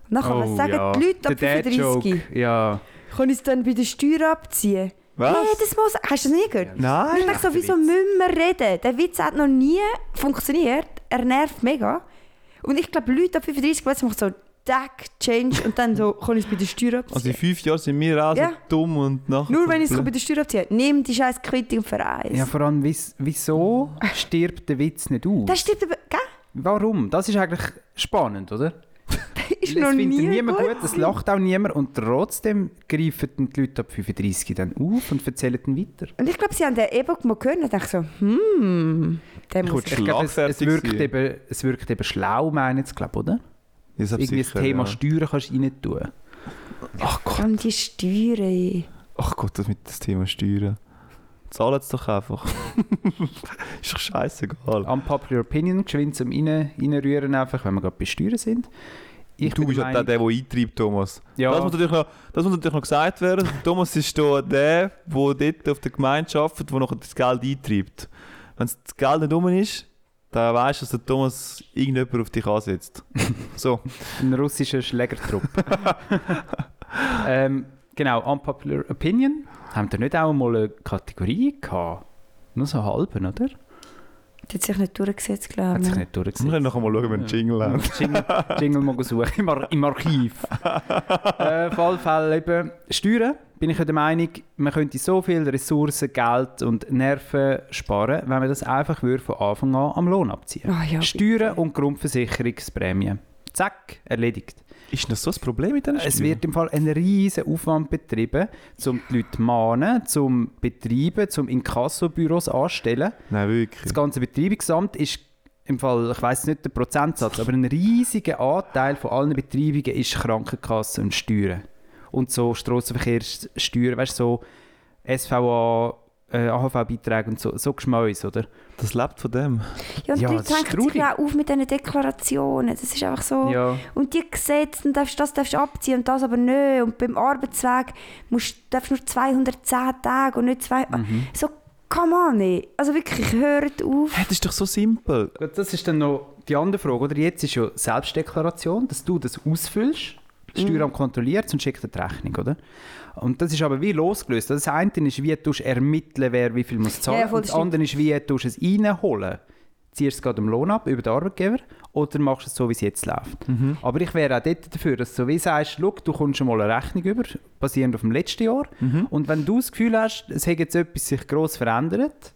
Und nachher, was sagen Oh, ja. die Leute ab Der 35? Dad-Joke, Ja. Kann ich es dann bei der Steuer abziehen? Was? Jedes Mal. Hast du das nie gehört? Nein. Und ich denke so, wieso müssen wir reden? Der Witz hat noch nie funktioniert. Er nervt mega. Und ich glaube, Leute ab 35 plötzlich machen so Deck, Change und dann so, kann ich es bei der Steuer abziehen? Also in fünf Jahren sind wir auch Ja. so dumm und nachher... Nur wenn ich es bei der Steuer abziehe. Nimm die scheiß Quittung für eins. ja, vor allem, wies- wieso stirbt der Witz nicht aus? das stimmt aber, gell? Warum? Das ist eigentlich spannend, oder? Ist es noch findet nie niemand gut. gut, es lacht auch niemand und trotzdem greifen dann die Leute ab 35 dann auf und erzählen dann weiter. Und ich glaube, sie haben den E-Book mal gehört und dachte so, hm, der muss... Ich glaube, es, es, wirkt eben, es wirkt eben schlau, meine ich, glaube oder? Das Irgendwie das sicher, Thema ja. Steuern kannst du rein tun. Ach Gott, allem die Steuern. ach Gott, das mit dem Thema Steuern. Zahlen es doch einfach. ist doch scheißegal. Unpopular Opinion, geschwind zum rein, reinrühren, einfach, wenn wir gerade bei Steuern sind. Ich du bist ja der, der, der eintreibt, Thomas. Ja. Das, muss natürlich noch, das muss natürlich noch gesagt werden. Thomas ist da der, der dort auf der Gemeinde arbeitet, der noch das Geld eintreibt. Wenn das Geld nicht rum ist, dann weißt du, dass der Thomas irgendjemand auf dich ansetzt. So. ein russischer Schlägertrupp. ähm, genau, Unpopular Opinion. Haben wir nicht auch mal eine Kategorie gehabt? Nur so halben, oder? Der hat sich nicht durchgesetzt, Hat glaube sich ich. nicht Wir durchgesetzt. können nachher mal schauen, wenn wir einen Jingle haben. Jingle, Jingle mal suchen im, Ar im Archiv. äh, auf alle Fälle eben Steuern. Bin ich ja der Meinung, man könnte so viel Ressourcen, Geld und Nerven sparen, wenn man das einfach würde von Anfang an am Lohn abziehen Ah, ja, Steuern und Grundversicherungsprämie. Zack, erledigt. Ist das so ein Problem mit diesen Es Steuern? wird im Fall ein riesen Aufwand betrieben, um die Leute zu mahnen, zum Betreiben, zum Inkassobüros anstellen. Nein, wirklich. Das ganze Betreibungsamt ist im Fall, ich weiß nicht den Prozentsatz, aber ein riesiger Anteil von allen Betreibungen ist Krankenkasse und Steuern. Und so Strassenverkehrssteuern, weißt du, so SVA, äh, AHV-Beiträge und so, so Geschmäus, oder? Das lebt von dem. Ja, und Ja, die das Leute hängen sich auch auf mit diesen Deklarationen. Das ist einfach so... Ja. Und die Gesetze, dann darfst, das darfst du abziehen und das aber nicht. Und beim Arbeitsweg musst, darfst du nur 210 Tage und nicht zwei... Mhm. So, come on, ey. Also wirklich, hört auf. Hey, das ist doch so simpel. Gut, das ist dann noch die andere Frage, oder? Jetzt ist ja Selbstdeklaration, dass du das ausfüllst, das Steueramt kontrolliert und schickt dir die Rechnung, oder? Und das ist aber wie losgelöst. Das eine ist, wie du ermitteln, wer wie viel muss zahlen Ja, voll, und das andere ist, wie du es reinholen. Ziehst du es gerade im Lohn ab über den Arbeitgeber oder machst du es so, wie es jetzt läuft. Mhm. Aber ich wäre auch dort dafür, dass du so wie sagst, schau, du kommst schon mal eine Rechnung über, basierend auf dem letzten Jahr. Mhm. Und wenn du das Gefühl hast, es hat jetzt etwas sich gross verändert,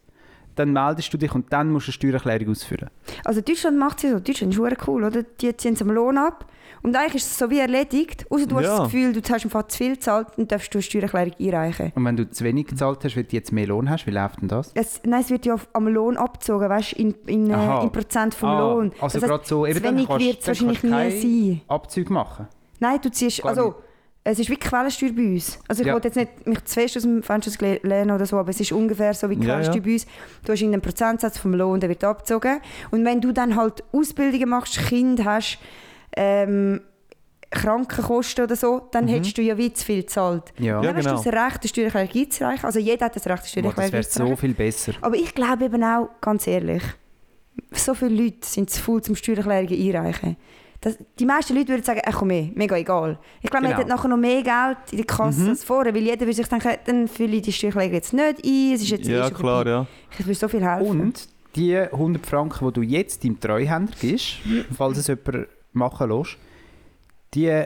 dann meldest du dich und dann musst du eine Steuererklärung ausfüllen. Also Deutschland macht es ja so. Deutschland ist verdammt cool, oder? Die ziehen es am Lohn ab. Und eigentlich ist es so wie erledigt. Außer du hast Ja. das Gefühl, du hast einfach zu viel gezahlt und darfst du eine Steuererklärung einreichen. Und wenn du zu wenig gezahlt hast, weil du jetzt mehr Lohn hast, wie läuft denn das? Es, nein, es wird ja am Lohn abgezogen, weißt du, in, in, äh, in Prozent vom Ah, Lohn. Also gerade so, zu eben dann wenig wird es wahrscheinlich nie sein. Abzüge machen. Nein, du ziehst, Gar also nicht. Es ist wie Quellensteuer bei uns. Also ich Ja. wollte jetzt nicht mich zu fest aus dem Fenster lehnen oder so, aber es ist ungefähr so wie Ja, Quellensteuer ja. bei uns. Du hast einen Prozentsatz vom Lohn, der wird abgezogen. Und wenn du dann halt Ausbildungen machst, Kind hast, ähm, Krankenkosten oder so, dann hättest du ja wie zu viel gezahlt. Ja, Mhm. Ja, dann hast genau. du das Recht, eine Steuererklärung einzureichen. Also jeder hat das Recht, eine Steuererklärung das wäre so einzureichen. viel besser. Aber ich glaube eben auch, ganz ehrlich, so viele Leute sind zu faul zum Steuererklärungen einreichen. Das, die meisten Leute würden sagen, ach komm mehr, mega egal. Ich glaube, Genau. wir hätten nachher noch mehr Geld in der Kasse Mhm. als vorher, weil jeder würde sich denken, dann fülle ich die Steuererklärung jetzt nicht ein, es ist jetzt Ja, klar, vorbei. ja. Ich würde so viel helfen. Und die 100 Franken, die du jetzt deinem Treuhänder gibst, falls es jemand machen lässt, die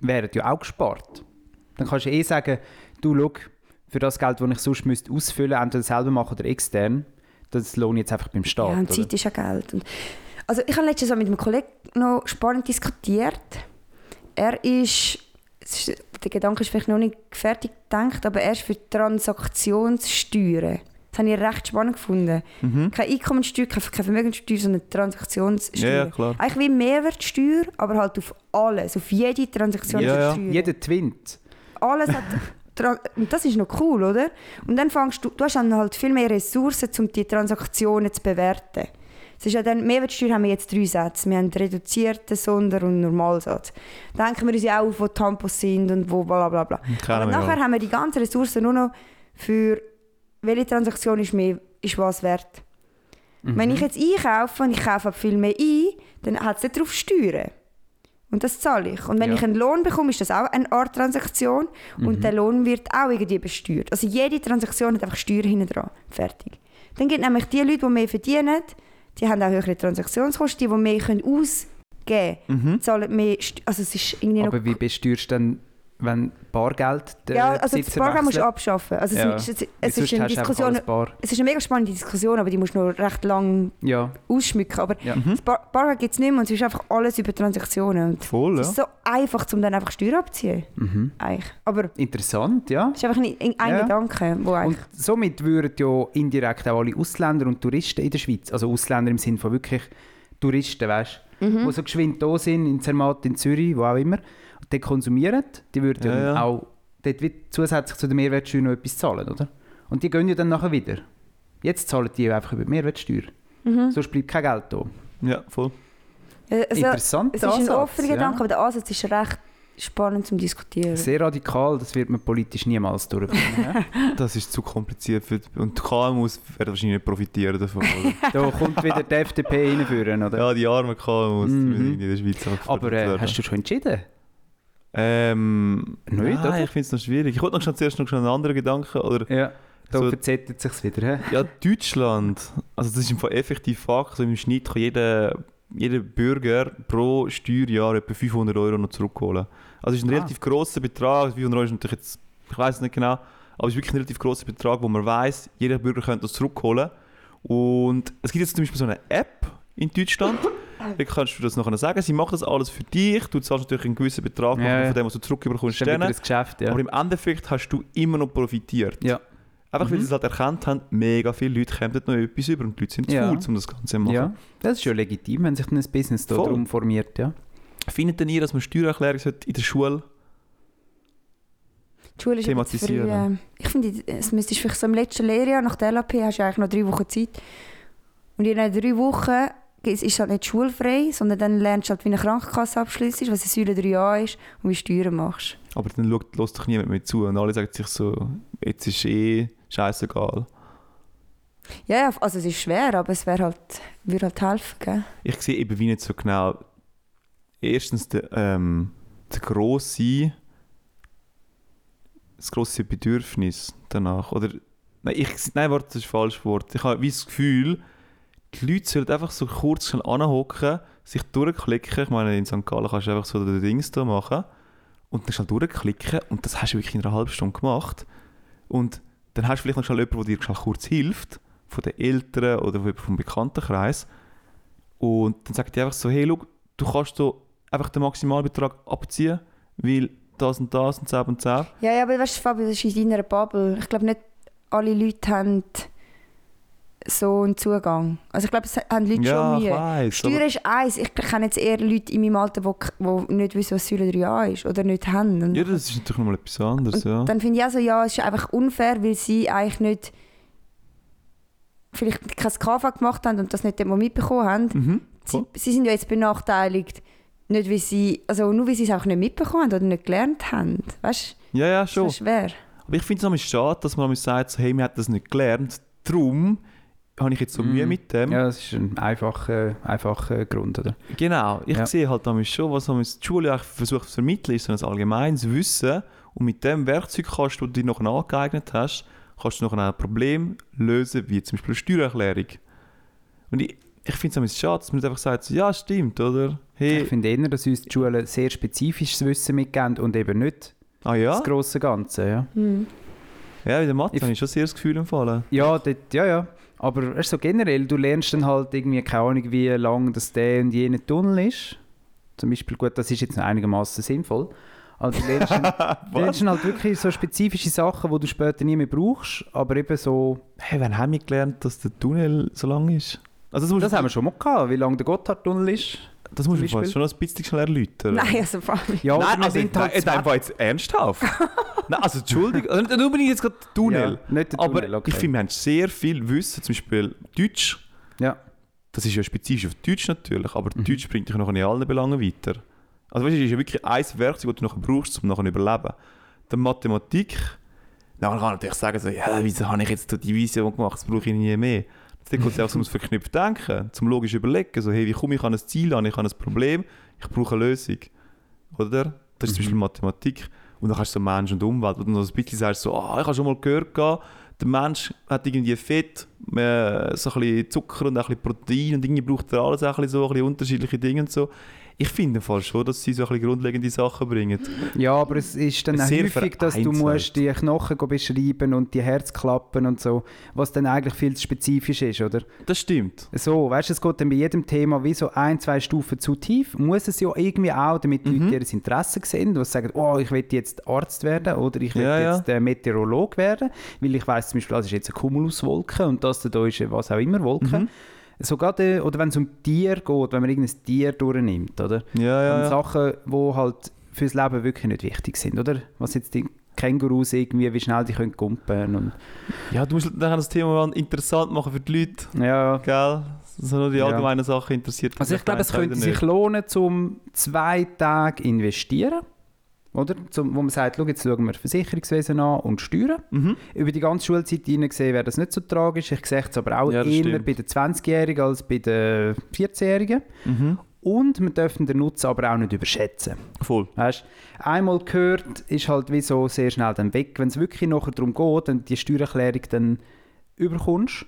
wären ja auch gespart. Dann kannst du eh sagen, du schau, für das Geld, das ich sonst müsste ausfüllen entweder selber machen oder extern, das lohne ich jetzt einfach beim Staat. Ja, und oder? Zeit ist ja Geld. Und also ich habe letztens mit einem Kollegen noch spannend diskutiert. Er ist, ist, der Gedanke ist vielleicht noch nicht fertig gedacht, aber er ist für Transaktionssteuern. Das habe ich recht spannend gefunden. Mhm. Keine Einkommensteuer, keine, Vermögenssteuer, sondern Transaktionssteuer. Ja, ja, klar. Eigentlich wie Mehrwertsteuer, aber halt auf alles, auf jede Transaktion Ja, ja. Steuern. Jeder twinnt. Alles hat... Und das ist noch cool, oder? Und dann fängst du... Du hast dann halt viel mehr Ressourcen, um die Transaktionen zu bewerten. Es ist ja dann, Mehrwertsteuer haben wir jetzt drei Sätze. Wir haben reduzierten, Sonder- und Normalsatz. Denken wir uns ja auch auf, wo Tampons sind und wo bla bla bla. Kennen Aber nachher ja. haben wir die ganzen Ressourcen nur noch für welche Transaktion ist, mehr, ist was wert. Wenn Mhm. ich jetzt einkaufe und ich kaufe viel mehr ein, dann hat es nicht darauf Steuern. Und das zahle ich. Und wenn Ja. ich einen Lohn bekomme, ist das auch eine Art Transaktion. Mhm. Und der Lohn wird auch irgendwie besteuert. Also jede Transaktion hat einfach Steuern hinten dran. Fertig. Dann gibt nämlich die Leute, die mehr verdienen, die haben auch höhere Transaktionskosten. Die, die mehr können ausgeben können, Mhm. zahlen mehr Steuern. Also es ist irgendwie noch Aber wie besteuerst du dann, wenn Bargeld der ja, also das Besitzer Bargeld musst du abschaffen. Also es, Ja. ist, es, es sonst ist eine Diskussion, es ist eine mega spannende Diskussion, aber die musst du noch recht lang Ja, ausschmücken. Aber Ja. das Bar Bargeld gibt es nicht mehr und es ist einfach alles über Transaktionen. Und Voll, es ist so einfach, um dann einfach Steuern abzuziehen. mhm. Eigentlich. Aber interessant, ja. es ist einfach ein, ein Ja. Gedanke, wo Und somit würden ja indirekt auch alle Ausländer und Touristen in der Schweiz, also Ausländer im Sinne von wirklich Touristen, weißt du, Mhm. die so geschwind da sind, in Zermatt, in Zürich, wo auch immer, die konsumieren, die würden Ja, ja. auch dort zusätzlich zu der Mehrwertsteuer noch etwas zahlen, oder? Und die gehen ja dann nachher wieder. Jetzt zahlen die einfach über die Mehrwertsteuer. Mhm. Sonst bleibt kein Geld da. Ja, voll. Also, Interessant, es ist ein offener Gedanke, aber der Ansatz ist recht spannend zum Diskutieren. Sehr radikal, das wird man politisch niemals durchbringen. Das ist zu kompliziert. Für die, und die KMUs werden wahrscheinlich nicht profitieren davon. Da kommt wieder die FDP reinführen, oder? ja, die armen KMUs Mhm. in der Schweiz auch aber äh, hast du schon entschieden? Ähm, Nicht, nein, oder? ich finde es noch schwierig. Ich wollte noch zuerst noch einen anderen Gedanken. Oder, Ja, da So- verzettelt sich wieder. hä? ja, Deutschland. Also das ist im Fall effektiv Fakt. Also Im Schnitt kann jeder, jeder Bürger pro Steuerjahr etwa 500 Euro noch zurückholen. Also es ist ein Ah. relativ grosser Betrag. 500 Euro ist natürlich jetzt, ich weiß es nicht genau, aber es ist wirklich ein relativ grosser Betrag, wo man weiß, jeder Bürger könnte das zurückholen. Und es gibt jetzt zum Beispiel so eine App in Deutschland. Da kannst du das nachher sagen. Sie machen das alles für dich. Du zahlst natürlich einen gewissen Betrag Ja, ja. von dem, was du zurückbekommst. ist dann denen. ein Geschäft, ja. Aber im Endeffekt hast du immer noch profitiert. Ja. Einfach weil Mhm. sie es halt erkannt haben, mega viele Leute kommen dort noch etwas über und die Leute sind zu Ja. faul, um das Ganze zu machen. ja, das ist schon legitim, wenn sich dann ein Business da darum formiert. Ja. Findet denn ihr, dass man Steuererklärung sollte in der Schule Die Schule ist zu früh, Thematisieren. äh, Ich finde, es müsste vielleicht so im letzten Lehrjahr nach der LAP hast du eigentlich noch drei Wochen Zeit. Und in diesen drei Wochen ist es halt nicht schulfrei, sondern dann lernst du halt, wie eine Krankenkasse abschließt, was eine Säule 3a ist und wie Steuern machst. Aber dann schaut, lässt doch niemand mehr zu und alle sagen sich so, jetzt ist eh scheißegal. Ja, ja, also es ist schwer, aber es wäre halt, würde halt helfen. Gell? Ich sehe eben wie nicht so genau, erstens der, ähm, der grosse, das grosse Bedürfnis danach. Oder, nein, ich, nein, warte, das ist ein falsches Wort. Ich habe wie das Gefühl, die Leute sollten einfach so kurz schnell anhocken, sich durchklicken. Ich meine, in St. Gallen kannst du einfach so den Dings da machen und dann schnell durchklicken und das hast du wirklich in einer halben Stunde gemacht. Und dann hast du vielleicht noch schnell jemanden, der dir schnell kurz hilft von den Eltern oder von- vom Bekanntenkreis. Und dann sagt die einfach so, hey, schau, du kannst so einfach den Maximalbetrag abziehen, weil das und das und das und das. Ja, ja, aber weißt du, Fabio, das ist in deiner Bubble. Ich glaube nicht alle Leute haben so einen Zugang. Also ich glaube, es haben Leute Ja, schon Mühe. weiss. Steuern ist eins. Ich kenne jetzt eher Leute in meinem Alter, die, nicht wissen, was Säule 3a ist oder nicht haben. Und Ja, das ist natürlich nochmal etwas anderes, ja. Dann finde ich auch so, ja, es ist einfach unfair, weil sie eigentlich nicht vielleicht kein KV gemacht haben und das nicht mal mitbekommen haben. Mhm. Sie, sie sind ja jetzt benachteiligt, nicht weil sie, also nur weil sie es einfach nicht mitbekommen haben oder nicht gelernt haben. Weißt du, Ja, ja, das schon. ist schwer. Aber ich finde es schade, dass man sagt, so, hey, wir haben das nicht gelernt, darum habe ich jetzt so Mühe Mhm. mit dem. Ja, das ist ein einfacher, einfacher Grund, oder? Genau, ich Ja. sehe halt manchmal schon, was die Schule eigentlich versucht zu vermitteln, ist so ein allgemeines Wissen und mit dem Werkzeug kannst du, das du dir noch angeeignet hast, kannst du noch ein Problem lösen, wie zum Beispiel eine Steuererklärung. Und ich, ich finde es schade, dass man einfach sagt, so, ja, stimmt, oder? Hey, Ich finde eher, dass uns die Schulen sehr spezifisches Wissen mitgeben und eben nicht ah ja? das grosse Ganze. Ja, Hm. Ja, in der Mathe Ich- habe ich schon sehr das Gefühl empfallen. ja, dort, ja, ja. Aber ist so generell, du lernst dann halt irgendwie, keine Ahnung, wie lang das der und jener Tunnel ist. Zum Beispiel, gut, das ist jetzt noch einigermaßen sinnvoll. Aber du lernst, dann, du lernst halt wirklich so spezifische Sachen, die du später nie mehr brauchst, aber eben so, Hey, wann haben wir gelernt, dass der Tunnel so lang ist? Also das das haben wir schon mal gehabt, wie lang der Gotthardtunnel ist. Das musst du fast schon ein bisschen schnell erläutern. Nein, also Fabio. Ja, oder Nein, also, nein, halt nein, zwei- einfach jetzt ernsthaft. nein, also Entschuldigung, also, nur bin ich jetzt gerade Tunnel. Ja, nicht der Aber Tunnel, okay. ich finde, wir haben sehr viel Wissen, zum Beispiel Deutsch. Ja. Das ist ja spezifisch auf Deutsch natürlich, aber Mhm. Deutsch bringt dich noch in allen Belangen weiter. Also weißt du, es ist ja wirklich ein Werkzeug, das du nachher brauchst, um nachher zu überleben. Die Mathematik, dann kann man natürlich sagen, so, ja, wieso habe ich jetzt die Vision gemacht, das brauche ich nie mehr. Dann geht es auch so ums verknüpft Denken, zum logisch überlegen, so, hey, wie komme ich an ein Ziel an, ich habe ein Problem, ich brauche eine Lösung. Oder? Das ist zum Beispiel Mhm. Mathematik. Und dann hast du so Mensch und Umwelt, wo du noch ein bisschen sagst, so, ah, ich habe schon mal gehört, der Mensch hat irgendwie Fett, äh, so ein bisschen Zucker und ein bisschen Protein und irgendwie braucht er alles ein bisschen so, ein bisschen unterschiedliche Dinge und so. Ich finde im Fall schon, dass sie so ein bisschen grundlegende Sachen bringen. Ja, aber es ist dann Sehr häufig, dass du musst die Knochen beschreiben und die Herzklappen und so, was dann eigentlich viel zu spezifisch ist, oder? Das stimmt. So, weißt du, es geht dann bei jedem Thema wie so ein, zwei Stufen zu tief. Muss es ja irgendwie auch, damit die Mhm. Leute ihr Interesse sehen, die sagen, oh, ich will jetzt Arzt werden oder ich will Ja, ja. jetzt äh, Meteorolog werden, weil ich weiß zum Beispiel, das ist jetzt eine Cumuluswolke und das da ist was auch immer Wolke. Mhm. So gerade, oder wenn es um Tier geht, wenn man irgendein Tier durchnimmt, oder? Ja, ja, Und ja. Sachen, die halt fürs Leben wirklich nicht wichtig sind, oder? Was jetzt die Kängurus irgendwie, wie schnell die können kumpen und Ja, du musst dann das Thema interessant machen für die Leute, ja. gell? So nur die Ja. allgemeinen Sachen interessiert. Also ich glaube, es könnte sich lohnen, zum zwei Tage investieren, oder? Zum, wo man sagt, schau, jetzt schauen wir Versicherungswesen an und Steuern. Mhm. Über die ganze Schulzeit hinein gesehen wäre das nicht so tragisch. Ich sehe es aber auch Ja, eher stimmt. bei den 20-Jährigen als bei den 14-Jährigen. Mhm. Und wir dürfen den Nutzen aber auch nicht überschätzen. Voll. Weißt, einmal gehört, ist halt wie so sehr schnell dann weg. Wenn es wirklich nachher darum geht, und die Steuererklärung dann überkommst,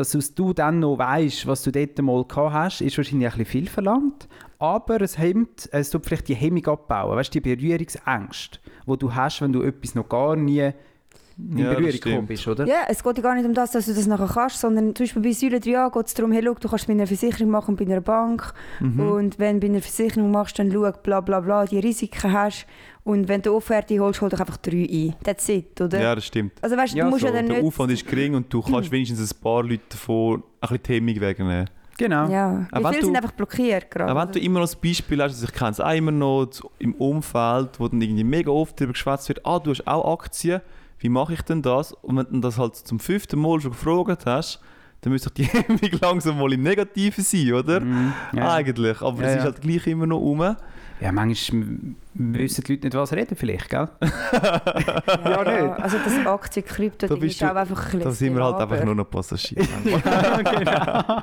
dass du dann noch weißt, was du dort mal gehabt hast, ist wahrscheinlich ein viel verlangt. Aber es, hemmt, es tut vielleicht die Hemmung abbauen, weißt, die Berührungsängste, die du hast, wenn du etwas noch gar nie in Ja, Berührung gekommen bist, oder? Ja, es geht ja gar nicht um das, dass du das nachher kannst, sondern zum Beispiel bei Säule 3a geht es darum, hey, schau, du kannst bei einer Versicherung machen und bei einer Bank. Mhm. Und wenn du bei einer Versicherung machst, dann schau, bla bla bla, die Risiken hast. Und wenn du Offerte holst, hol doch einfach drei ein. That's it, oder? Ja, das stimmt. Also weißt du, Ja, du musst so, ja dann Der nicht... Aufwand ist gering und du kannst wenigstens ein paar Leute davon ein bisschen die Hemmung wegnehmen. Genau. Ja, Aber wie viele du- sind einfach blockiert gerade. Aber wenn du immer noch das Beispiel hast, also ich kenne es auch immer noch im Umfeld, wo dann irgendwie mega oft darüber geschwätzt wird, ah, du hast auch Aktien, wie mache ich denn das? Und wenn du das halt zum fünften Mal schon gefragt hast, dann müsste doch die Hemmung langsam mal im Negativen sein, oder? Mhm. Ja. Eigentlich, aber Ja, es ja. ist halt gleich immer noch um. Ja, manchmal wissen die Leute nicht, was reden vielleicht, gell? ja, nicht. Also das Aktienkrypto Da Ding bist ist du- auch einfach ein bisschen Da sind wir halt einfach nur noch Passagiere. ja, genau.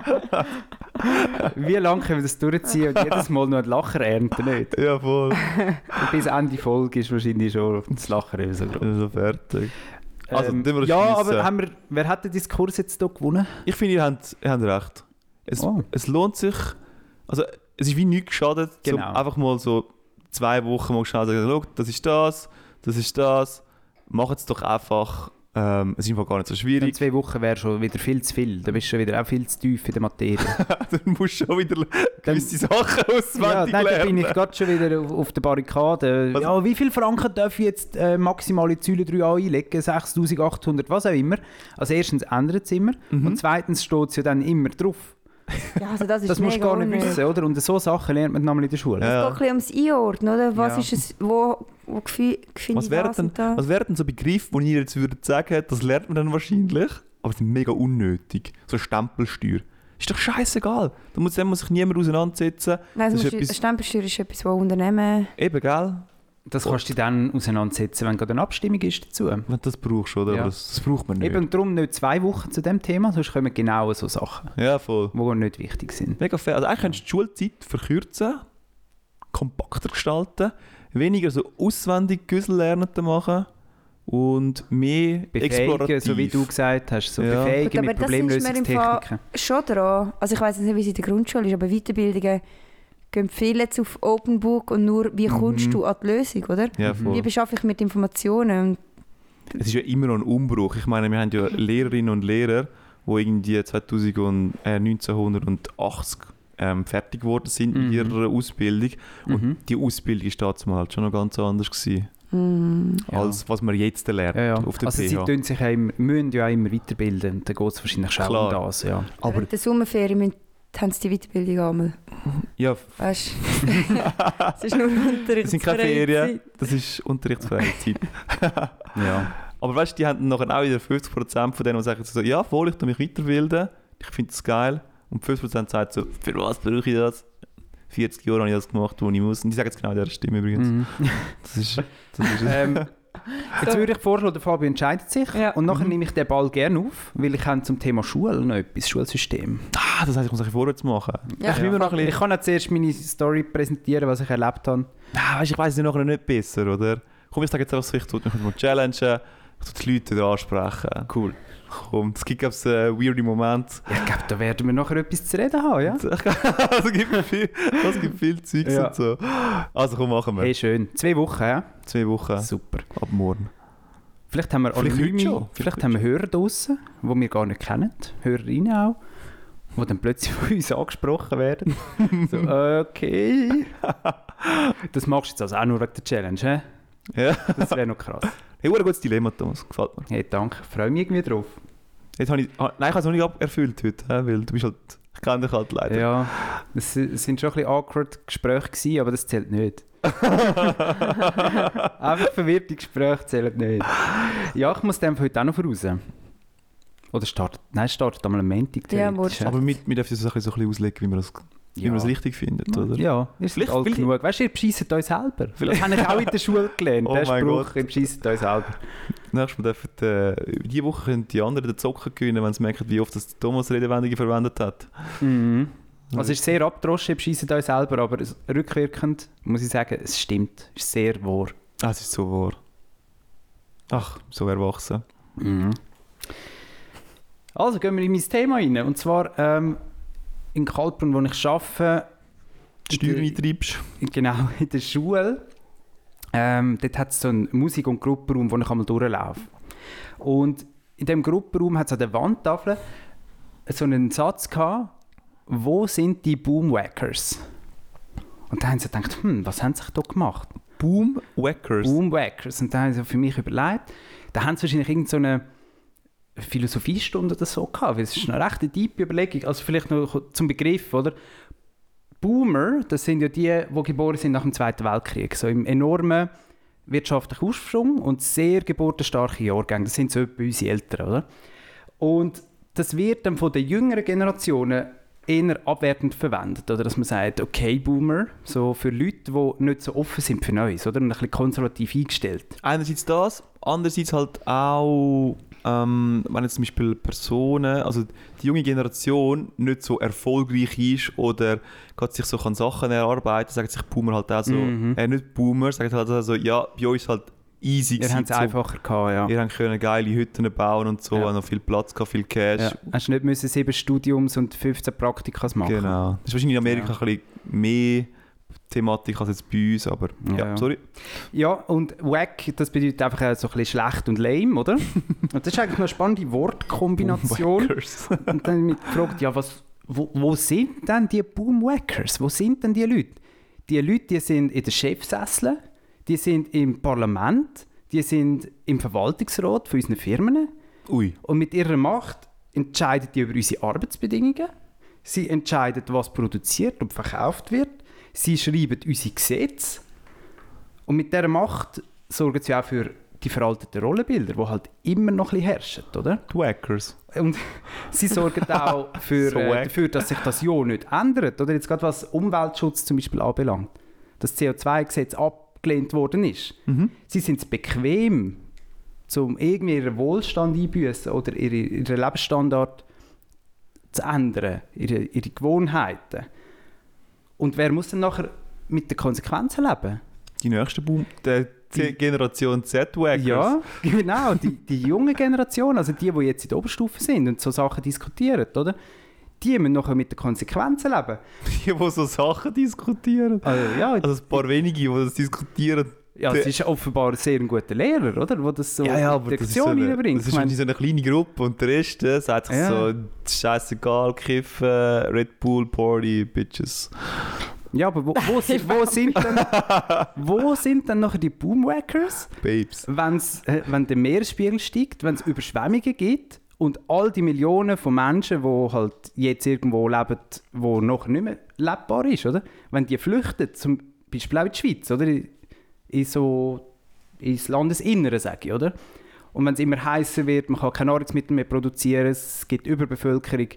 Wie lange können wir das durchziehen und jedes Mal noch ein Lacher ernten, nicht? ja, voll. Und bis Ende Folge ist wahrscheinlich schon das Lachen so groß. Also fertig. Also, Ähm, ja, aber haben wir, wer hat den Diskurs jetzt hier gewonnen? Ich finde, ihr habt, ihr habt recht. Es, Oh. es lohnt sich, also es ist wie nichts geschadet, Genau. einfach mal so zwei Wochen mal schnell sagen, «Schau, das ist das, das ist das, macht es doch einfach, Ähm, es ist einfach gar nicht so In schwierig. zwei Wochen wäre schon wieder viel zu viel. Da bist du schon wieder auch viel zu tief in der Materie. du musst schon wieder gewisse Sachen ja, auswendig nein, da lernen. bin ich gerade schon wieder auf, auf der Barrikade. Was- Ja, wie viel Franken darf ich jetzt äh, maximal in Säule 3a einlegen? 6800, was auch immer. Also erstens ändert es immer Mhm. und zweitens steht es ja dann immer drauf. Ja, also das ist Das musst du gar nicht unnötig. wissen, oder? Und so Sachen lernt man nochmal in der Schule. Ja. Es geht ein bisschen ums Einordnen, oder? Was Ja. ist es, wo, wo gefühl- finde Was ich wären das denn, das? was wären denn so Begriffe, die ihr jetzt würdet sagen, das lernt man dann wahrscheinlich, aber sind mega unnötig? So eine Stempelsteuer. Ist doch scheißegal. Da muss, dann muss sich niemand auseinandersetzen. Nein, das das ist ist etwas- Stempelsteuer ist etwas, das Unternehmen... Eben, gell? Das kannst du dann auseinandersetzen, wenn gerade eine Abstimmung ist dazu. Wenn du das brauchst, oder? Ja. Das, das braucht man nicht. Eben darum nicht zwei Wochen zu dem Thema, sonst kommen genau so Sachen, Ja, voll. die nicht wichtig sind. Mega fair. Also eigentlich könntest du die Schulzeit verkürzen, kompakter gestalten, weniger so auswendig Güssel lernen zu machen und mehr Befähigen, explorativ. so wie du gesagt hast, so Ja. befähigen Gut, mit Problemlösungstechniken. Schon dran. Also ich weiß nicht, wie es in der Grundschule ist, aber Weiterbildungen gehen viel jetzt auf Open Book und nur, wie kommst Mhm. du an die Lösung, oder? Ja, Mhm. voll. Wie beschaffe ich mit Informationen? Es ist ja immer noch ein Umbruch. Ich meine, wir haben ja Lehrerinnen und Lehrer, die irgendwie 2000 und, äh, 1980 ähm, fertig geworden sind Mhm. mit ihrer Ausbildung. Und Mhm. die Ausbildung war damals halt schon noch ganz anders, gewesen, mm, Ja. als was man jetzt lernt Ja, ja. auf der Also sie PH. tun sich ja immer, müssen ja auch immer weiterbilden dann geht es wahrscheinlich schon um das. Ja. Aber der Sommerferien müssen- haben sie die Weiterbildung einmal. ja, Weißt du? es ist nur Unterricht. das sind keine Ferien, das ist unterrichtsfreie Zeit. Ja. Aber weißt du, die haben dann nachher auch wieder 50% von denen, die sagen so, ja, voll, ich tu mich weiterbilden, ich finde das geil. Und 50% sagt so, für was brauche ich das? 40 Jahre habe ich das gemacht, wo ich muss. Und die sagen es genau in dieser Stimme übrigens. Mhm. Das ist, das ist ähm, jetzt würde ich vorschlagen, der Fabio entscheidet sich Ja. und nachher Mhm. nehme ich den Ball gerne auf, weil ich habe zum Thema Schule noch etwas, Schulsystem. Ah, das heisst, ich muss ein vorwärts machen. Ja. Ich, ein Ich kann jetzt zuerst meine Story präsentieren, was ich erlebt habe. ah, weißt, ich weiß es nachher nicht besser, oder? Komm, ich sage jetzt einfach so, ich tue mich mal challengen, ich tue die Leute ansprechen. Cool. Komm, es gibt glaub's, äh, weirde Momente. Ja, ich glaube, da werden wir nachher etwas zu reden haben, ja? es gibt viel, es gibt viel Zeugs Ja. und so. Also komm, machen wir. Hey, schön. Zwei Wochen, ja? Zwei Wochen Super. ab morgen. Vielleicht haben wir Vielleicht Anonyme, schon. vielleicht Vielleicht haben wir Hörer draussen, die wir gar nicht kennen, Hörerinnen auch, die dann plötzlich von uns angesprochen werden. so, okay. Das machst du jetzt also auch nur wegen der Challenge, hä? Ja. Das wäre noch krass. Hey, ein gutes Dilemma, Thomas. Gefällt mir. Hey, danke. Ich freue mich irgendwie drauf. Jetzt habe ich, ah, nein, ich habe es noch nicht erfüllt heute, weil du bist halt, ich kenne dich halt leider. Ja, es sind schon ein bisschen awkward Gespräche gewesen, aber das zählt nicht. Einfach verwirrte Gespräche zählen nicht. Ja, ich muss dem heute auch noch voraus. Oder startet, nein, es startet einmal am Montag. Ja. Aber wir, wir dürfen es so ein bisschen, so ein bisschen auslegen, wie wir das, wie Ja. wir das richtig finden, oder? Ja, ihr seid Vielleicht- alt vielleicht- genug. Weißt du, ihr bescheissen euch selber. Vielleicht- Das habe ich auch in der Schule gelernt. Oh der mein Spruch, Gott. ihr bescheissen euch selber. Nächstes Mal dürfen äh, diese Woche können die anderen den Zocken gewinnen, wenn sie merken, wie oft das Thomas Redewendungen verwendet hat. Mhm. Also es ist sehr abgedroschen, ihr bescheissen euch selber, aber es- rückwirkend muss ich sagen, es stimmt. Es ist sehr wahr. Ah, es ist so wahr. Ach, so erwachsen. Mhm. Also gehen wir in mein Thema rein. Und zwar ähm, in Kaltbrunn, wo ich arbeite. Die Steuern eintreibst. Genau, in der Schule. Ähm, dort hat es so einen Musik- und Gruppenraum, wo ich einmal durchlaufe. Und in diesem Gruppenraum hat es an der Wandtafel so einen Satz gehabt, wo sind die Boomwackers? Und da haben sie gedacht, hm, was haben sie sich da gemacht? Boom Wackers. Boomwackers. Und da haben sie für mich überlegt, da haben sie wahrscheinlich irgendeine so Philosophiestunde oder so gehabt, weil es ist eine recht tiefe Überlegung. Also vielleicht noch zum Begriff, oder? Boomer, das sind ja die, die geboren sind nach dem Zweiten Weltkrieg, so im enormen wirtschaftlichen Aufschwung und sehr geburtenstarke Jahrgänge. Das sind so etwa unsere Eltern, oder? Und das wird dann von den jüngeren Generationen eher abwertend verwendet, oder dass man sagt, okay, Boomer, so für Leute, die nicht so offen sind für Neues, oder? Und ein bisschen konservativ eingestellt. Einerseits das, andererseits halt auch, ähm, wenn jetzt zum Beispiel Personen, also die junge Generation nicht so erfolgreich ist oder gerade sich so kann Sachen erarbeiten, sagen sich Boomer halt auch so, Mhm. äh, nicht Boomer, sagen halt auch so, ja, bei uns halt easy Ihr habt es so, einfacher gehabt, ja. Ihr können geile Hütten bauen und so, Ja. noch viel Platz gehabt, viel Cash. ja. Hast du nicht müssen sieben Studiums und 15 Praktikas machen Genau. Das ist wahrscheinlich in Amerika Ja. ein bisschen mehr Thematik als jetzt bei uns, aber ja, Ja. sorry. Ja, und wack, das bedeutet einfach äh, so ein bisschen schlecht und lame, oder? und das ist eigentlich eine spannende Wortkombination. Wackers. Und dann mich gefragt, ja, was, wo, wo sind denn die Boomwackers? Wo sind denn die Leute? Die Leute, die sind in den Chefsesseln, die sind im Parlament, die sind im Verwaltungsrat von unseren Firmen Ui. und mit ihrer Macht entscheiden die über unsere Arbeitsbedingungen. Sie entscheiden, was produziert und verkauft wird. Sie schreiben unsere Gesetze. Und mit dieser Macht sorgen sie auch für die veralteten Rollenbilder, die halt immer noch ein bisschen herrschen, oder? Die Wackers. Und sie sorgen auch für, So äh, dafür, dass sich das ja nicht ändert. Oder jetzt gerade was Umweltschutz zum Beispiel anbelangt. Das CO2-Gesetz abgelehnt worden ist. Mhm. Sie sind es bequem, um irgendwie ihren Wohlstand einbüßen oder ihre, ihren Lebensstandard zu ändern, ihre, ihre Gewohnheiten. Und wer muss dann nachher mit den Konsequenzen leben? Die nächste Boom, der Die- Generation Z-Wackers. Ja, genau. Die, die junge Generation, also die, die jetzt in der Oberstufe sind und so Sachen diskutieren, oder? Die müssen nachher mit den Konsequenzen leben. Die, die so Sachen diskutieren. Also, ja, Also ein paar wenige, die das diskutieren. Ja, es ist offenbar ein sehr guter Lehrer, oder? Der das so ja, ja, aber die das ist, so Lektion eine, reinbringt. das ist meine, so eine kleine Gruppe und der Rest äh, sagt sich Ja. so, scheißegal, kiffen, Red Bull, Party, Bitches. ja, aber wo, wo, sind, wo, sind denn, wo sind denn nachher die Boomwackers, Babes. wenn's, äh, wenn der Meeresspiegel steigt, wenn es Überschwemmungen gibt und all die Millionen von Menschen, die halt jetzt irgendwo leben, wo noch nicht mehr lebbar ist, oder? Wenn die flüchten, zum Beispiel auch in die Schweiz, oder? In, so ins Landesinnere, sage ich, oder? Und wenn es immer heißer wird, man kann keine Nahrungsmittel mehr produzieren, es gibt Überbevölkerung.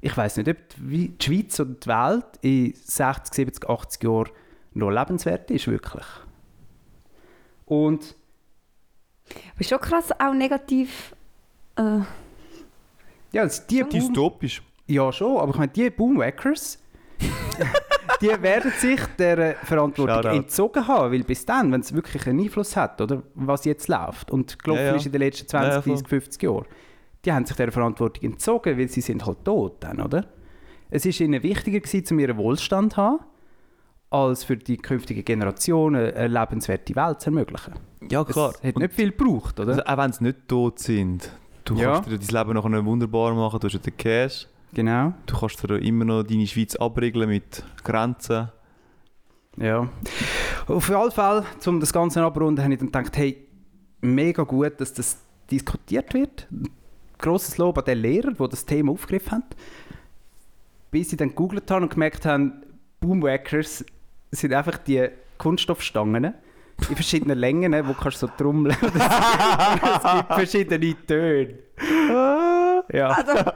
Ich weiß nicht, ob die Schweiz oder die Welt in 60, 70, 80 Jahren noch lebenswert ist, wirklich. Und Aber ist schon krass, auch negativ. Äh, ja, also die Boom, Dystopisch. ja schon, aber ich meine, die Boomwackers, die werden sich der Verantwortung Shoutout. entzogen haben, weil bis dann, wenn es wirklich einen Einfluss hat, oder was jetzt läuft und gelaufen Ja, ja. ist in den letzten 20, Ja, ja, voll. 30, 50 Jahren, die haben sich der Verantwortung entzogen, weil sie sind halt tot dann, oder? Es ist ihnen wichtiger gewesen, um ihren Wohlstand zu haben, als für die künftigen Generationen eine lebenswerte Welt zu ermöglichen. Ja, klar. Es hat Und- nicht viel gebraucht, oder? Also, auch wenn sie nicht tot sind, du Ja. kannst dir dein Leben nachher wunderbar machen, du hast ja den Cash, genau. du kannst dir immer noch deine Schweiz abriegeln mit Grenzen. Ja. Auf jeden Fall, um das Ganze abzurunden, habe ich dann gedacht, hey, mega gut, dass das diskutiert wird. Grosses Lob an den Lehrer, der das Thema aufgegriffen hat. Bis sie dann gegoogelt haben und gemerkt haben, Boomwackers sind einfach die Kunststoffstangen in verschiedenen Längen, wo du kannst so trommeln es gibt verschiedene Töne. Ja. also,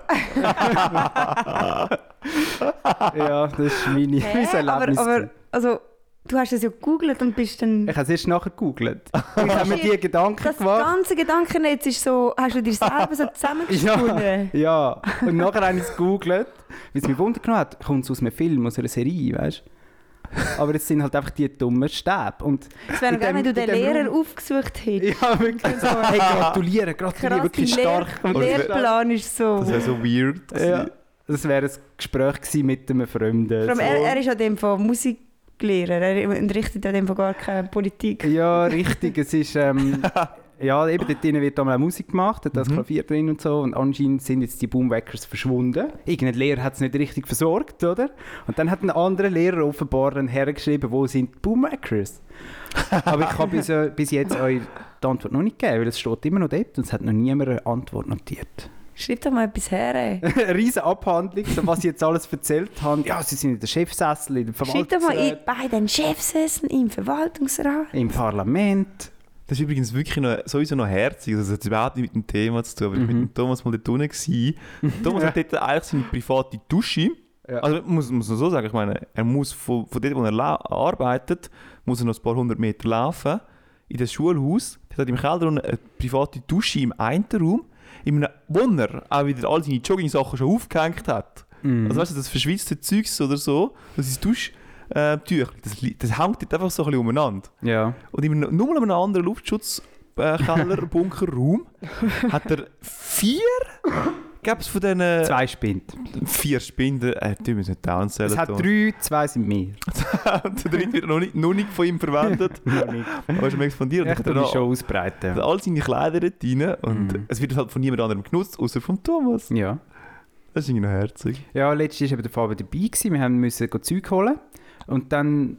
ja, das ist meine, mein hä? aber, Erlebnis. aber also, du hast es ja gegoogelt und bist dann. ich habe es erst nachher gegoogelt. Ich habe mir die Gedanken Das gemacht. ganze Gedankennetz ist so, hast du dir selber so zusammengesponnen? Ja, und nachher habe ich es gegoogelt, weil es mich genommen hat, kommt es aus einem Film, aus einer Serie, weißt du? Aber es sind halt einfach die dummen Stäbe. Und Es wäre geil, wenn du den Lehrer Raum- aufgesucht hättest. Ja, wirklich so. Hey, gratulieren, gratulieren, Krass, wirklich stark. Oder- Lehrplan ist so. Das wäre so weird. Ja, das wäre ein Gespräch gewesen mit einem Fremden. Vor allem, so. er, er ist an dem von Musiklehrer, er unterrichtet an dem von gar keine Politik. Ja, richtig. Es ist, ähm, ja, eben dort drinnen wird einmal auch Musik gemacht, hat das Mhm. Klavier drin und so. Und anscheinend sind jetzt die Boomwackers verschwunden. Irgendein Lehrer hat es nicht richtig versorgt, oder? Und dann hat ein anderer Lehrer offenbar dann hergeschrieben, wo sind die Boomwackers? Aber ich habe bis, äh, bis jetzt euch die Antwort noch nicht gegeben, weil es steht immer noch dort und es hat noch niemand eine Antwort notiert. Schreib doch mal etwas her. Ey. eine riesige Abhandlung, so was sie jetzt alles erzählt haben. Ja, sie sind in der Chefsessel, in der Schreib doch mal in, Verwaltungsrat, bei den Chefsesseln im Verwaltungsrat. im Parlament. Das ist übrigens wirklich noch, sowieso noch herzig. Also, das hat überhaupt nicht mit dem Thema zu tun, aber ich war Mhm. mit dem Thomas mal dort unten. gewesen. Thomas hat dort eigentlich seine private Dusche. Ja. Also muss, muss man so sagen, ich meine, er muss von, von dort, wo er arbeitet, muss er noch ein paar hundert Meter laufen. In das Schulhaus, der hat im Keller eine private Dusche im einen Raum, in einem, wo er auch wieder all seine Jogging-Sachen schon aufgehängt hat. Mhm. Also weißt du, das verschwitzte Zeugs oder so, das ist Dusch... Äh, Tüchli, das, das hängt dort einfach so ein bisschen umeinander. ja. Und in nur in einem anderen Luftschutzkeller, Bunkerraum, hat er vier, gab es von diesen Zwei Spind. vier Spinden, äh, die müssen nicht downzählen. Es hat drei, zwei sind mehr. der dritte wird noch nicht, noch nicht von ihm verwendet. Noch nicht. Aber er ist am expandieren. Ich tue mich schon hat ausbreiten. er all seine Kleider rein und Mhm. es wird halt von niemand anderem genutzt, außer von Thomas. Ja. Das ist irgendwie noch herzig. Ja, letztes war eben der Fabio dabei. Gewesen. Wir haben müssen go Zeug holen. Und dann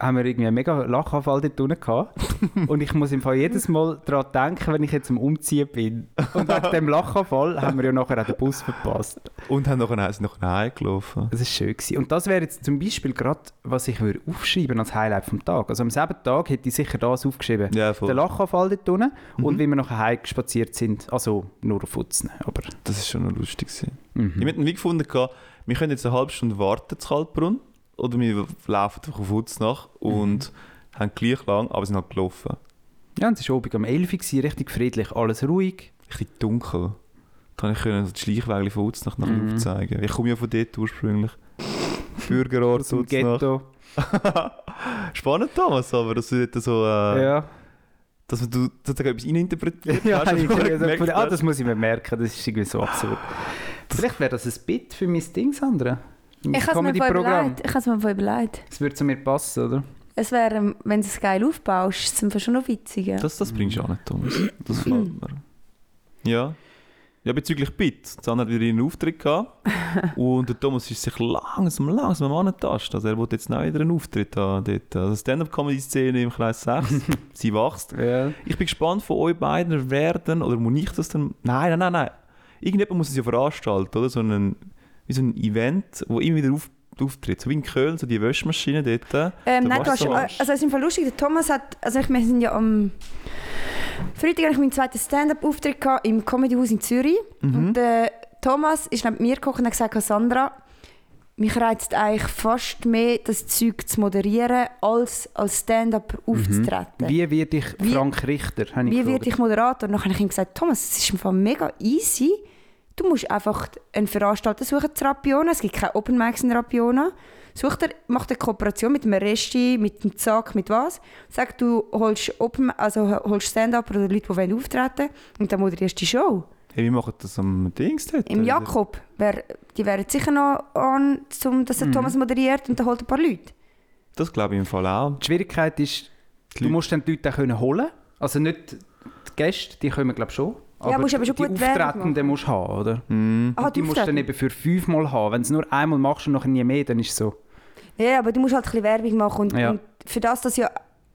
haben wir irgendwie einen mega Lachanfall dort unten gehabt. Und ich muss im Fall jedes Mal daran denken, wenn ich jetzt am Umziehen bin. Und wegen dem Lachanfall haben wir ja nachher auch den Bus verpasst. Und haben nachher, sind nachher heimgelaufen. Das ist schön gewesen. Und das wäre jetzt zum Beispiel gerade, was ich würde aufschreiben als Highlight vom Tag. Also am selben Tag hätte ich sicher das aufgeschrieben. Ja, voll. Der Lachanfall dort unten und Mhm. wie wir nachher heimgespaziert sind. Also nur auf Futzen. Aber, Das ist schon noch lustig. gewesen. mhm. Ich habe wie gefunden, gehabt, wir können jetzt eine halbe Stunde warten zu Kaltbrunn oder wir laufen einfach auf Utznach und haben gleich lang, aber sind halt gelaufen. Ja, und es war oben um 11 Uhr, richtig friedlich, alles ruhig. Richtig dunkel. Da konnte ich können die Schleichwege von Utznach nach Mhm. aufzeigen. Ich komme ja von dort ursprünglich. Bürgerort Utznach. Ghetto. Spannend, Thomas, aber dass du dort so... Äh, Ja. Dass du sozusagen etwas reininterpretiert ja, hast. habe gemerkt gedacht, ah, das muss ich mir merken, das ist irgendwie so absurd. Vielleicht wäre das ein Bit für mein Ding, Sandra. Ich habe es mir überlegt. Ich habe es mir überlegt. Das würde zu mir passen, oder? Es wäre, ähm, wenn du es geil aufbaust, ist es einfach schon noch witzig. Ja. Das, das bringst du auch nicht, Thomas. Das gefällt mir. Ja. Ja, bezüglich Bit. Zahn hat wieder einen Auftritt gehabt. und der Thomas ist sich langsam, langsam am Antasten. Also er will jetzt noch wieder einen Auftritt haben dort. Also Stand-Up-Comedy-Szene im Kreis 6. Sie wächst. Ja. Ich bin gespannt von euch beiden werden, oder muss ich das dann... Nein, nein, nein, nein. Irgendjemand muss es ja veranstalten, oder? So ein, wie so ein Event, wo immer wieder auf, auftritt. So wie in Köln, so die Wäschmaschine dort. Ähm, Der nein, du hast, also es ist im Fall lustig, der Thomas hat, also ich, wir sind ja am Freitag hatte ich meinen zweiten Stand-up-Auftritt im Comedyhaus in Zürich Mhm. und der Thomas ist neben mir gekommen und hat gesagt, Sandra, mich reizt eigentlich fast mehr, das Zeug zu moderieren, als als Stand-up aufzutreten. Mhm. Wie werde ich Wie- Frank Richter? habe ich Wie werde ich Moderator? Und dann habe ich ihm gesagt, Thomas, es ist im Fall mega easy. Du musst einfach einen Veranstalter suchen zu Rapiona. Es gibt keine Open Mics in Rapiona. Such dir, mach eine Kooperation mit einem Resti, mit einem Zack, mit was. Sag, du holst, Open, also holst Stand-up oder Leute, die wollen auftreten und dann moderierst du die Show. Hey, wie macht das am Dings dort? Im Jakob, wär, die wären sicher noch an, zum, dass der Thomas moderiert und dann holt ein paar Leute. Das glaube ich im Fall auch. Die Schwierigkeit ist, Die du musst dann die Leute auch können holen Also nicht die Gäste, die kommen glaube ich schon. Ja, musst aber schon die gut Auftretenden musst du haben, oder? Mhm. Ah, Und die musst du dann eben für fünfmal haben. Wenn du es nur einmal machst und nachher nie mehr, dann ist es so. Ja, aber du musst halt ein bisschen Werbung machen. Und, Ja. und für das, dass ja.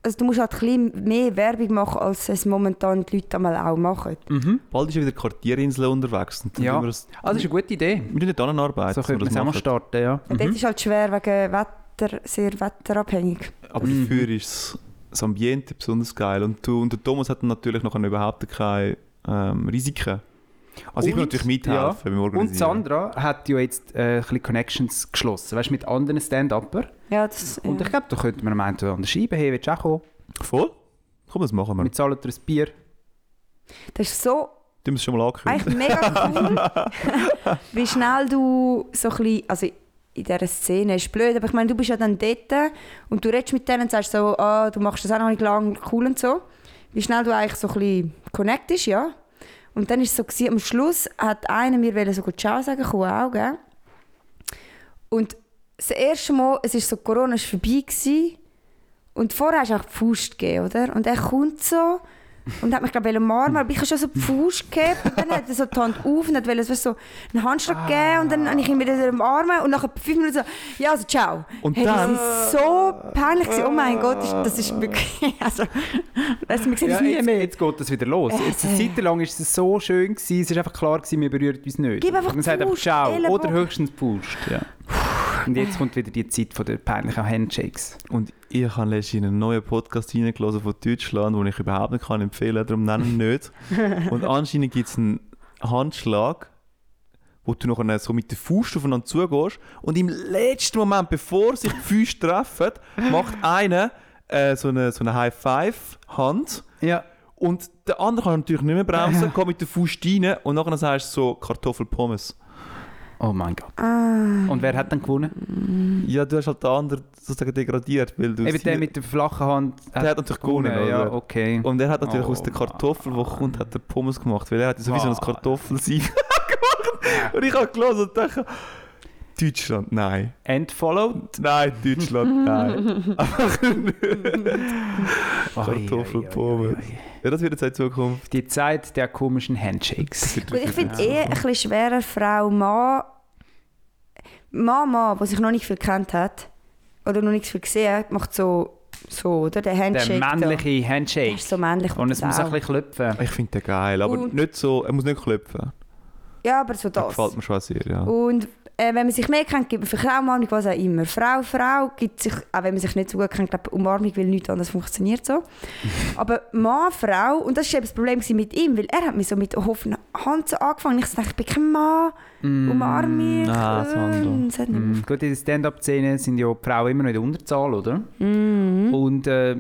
Also du musst halt ein bisschen mehr Werbung machen, als es momentan die Leute einmal auch machen. Mhm. Bald ist ja wieder Quartierinsel unterwegs. Und dann Ja. wir das, Also das ist eine gute Idee. wir tun nicht arbeiten. So es auch mal starten, ja. Und dort ist halt schwer wegen Wetter, sehr wetterabhängig. Aber Mhm. dafür ist das Ambiente besonders geil. Und, du, und der Thomas hat dann natürlich noch überhaupt keine ähm, Risiken. Also ich will Und- natürlich mithelfen beim Und Organisieren. Sandra hat ja jetzt äh, ein bisschen Connections geschlossen, weißt du, mit anderen Stand-Upper. Ja, das, Und ja. ich glaube, da könnte man am einen oder anderen schreiben, hey, willst du auch kommen? Voll? Komm, das machen wir. Wir zahlen dir ein Bier. das ist so Du musst es schon mal ankündigen. eigentlich mega cool, wie schnell du so ein bisschen, also in dieser Szene ist blöd, aber ich meine, du bist ja dann dort und du redest mit denen und sagst so, ah, du machst das auch noch nicht lang, cool und so. Wie schnell du eigentlich so ein bisschen connectest, ja. Und dann ist es so, gewesen, am Schluss hat einer mir wollte so gut Ciao sagen, komm auch, gell? Und das erste Mal, es ist so, Corona war vorbei gewesen, und vorher hast du auch die Faust gegeben, oder? Und er kommt so und hat mich, glaube ich, umarmen, aber ich habe schon so die Faust gegeben und dann hat er so die Hand auf und hat wollte, weißt, so einen Handschlag geben und dann habe ich ihn wieder umarmen und nach fünf Minuten so, ja, also ciao. Und hey, dann- Das war so peinlich, gewesen. oh mein Gott, das ist, wirklich, also, weißt sehen Ja, uns nie jetzt, mehr. jetzt geht das wieder los. Äh, Jetzt, eine Zeit lang war es so schön, gewesen, es war einfach klar, gewesen, wir berühren uns nicht. Gib einfach Man sagt einfach Faust, Ciao oder höchstens Pust. Ja. Und jetzt kommt wieder die Zeit von der peinlichen Handshakes. Und ich habe letztens in einen neuen Podcast reingelassen von Deutschland, den ich überhaupt nicht kann empfehlen kann, darum nennen wir ihn nicht. Und anscheinend gibt es einen Handschlag, wo du nachher so mit der Faust aufeinander zugehst und im letzten Moment, bevor sich die Füße treffen, macht einer äh, so eine, so eine High-Five-Hand Ja. und der andere kann natürlich nicht mehr bremsen, geht mit der Faust rein und nachher sagst du so Kartoffelpommes. Oh mein Gott. Ah. Und wer hat dann gewonnen? Ja, du hast halt den anderen sozusagen degradiert, weil du... Eben der mit der flachen Hand. Der hat natürlich gewonnen, Ja, oder? okay. Und er hat natürlich Oh, aus der Kartoffel, die kommt, hat er Pommes gemacht, weil er hat so wie so ein Wow. Kartoffelsieb gemacht. Und ich habe gelesen und dachte, Deutschland, nein. Entfollowed? Nein, Deutschland, nein. Einfach nicht. Kartoffelpommes. Ja, das wird jetzt in Zukunft. Die Zeit der komischen Handshakes. Gut, ich finde eh ein bisschen schwerer, Frau, Mann, Mann, der sich noch nicht viel kennt hat oder noch nicht viel gesehen hat, macht so, so oder? Der Der Handshake. da. männliche Der Handshake. ist so männlich. Und es muss Sau. ein bisschen klopfen. Ich finde den geil, aber Und- nicht so, er muss nicht klopfen. Ja, aber so Das das. gefällt mir schon sehr, ja. Und äh, wenn man sich mehr kennt, gibt man für Umarmung was auch immer. Frau, Frau gibt sich, auch wenn man sich nicht so gut kennt, glaube Umarmung, weil nichts anderes funktioniert so. Aber Mann, Frau, und das war eben das Problem mit ihm, weil er hat mich so mit offener Hand so angefangen. Ich dachte, ich bin kein Mann, umarm mich. Ah, das hat Mm, Gut, in der Stand-up-Szene sind ja Frauen immer noch in der Unterzahl, oder? Mhm. Und äh,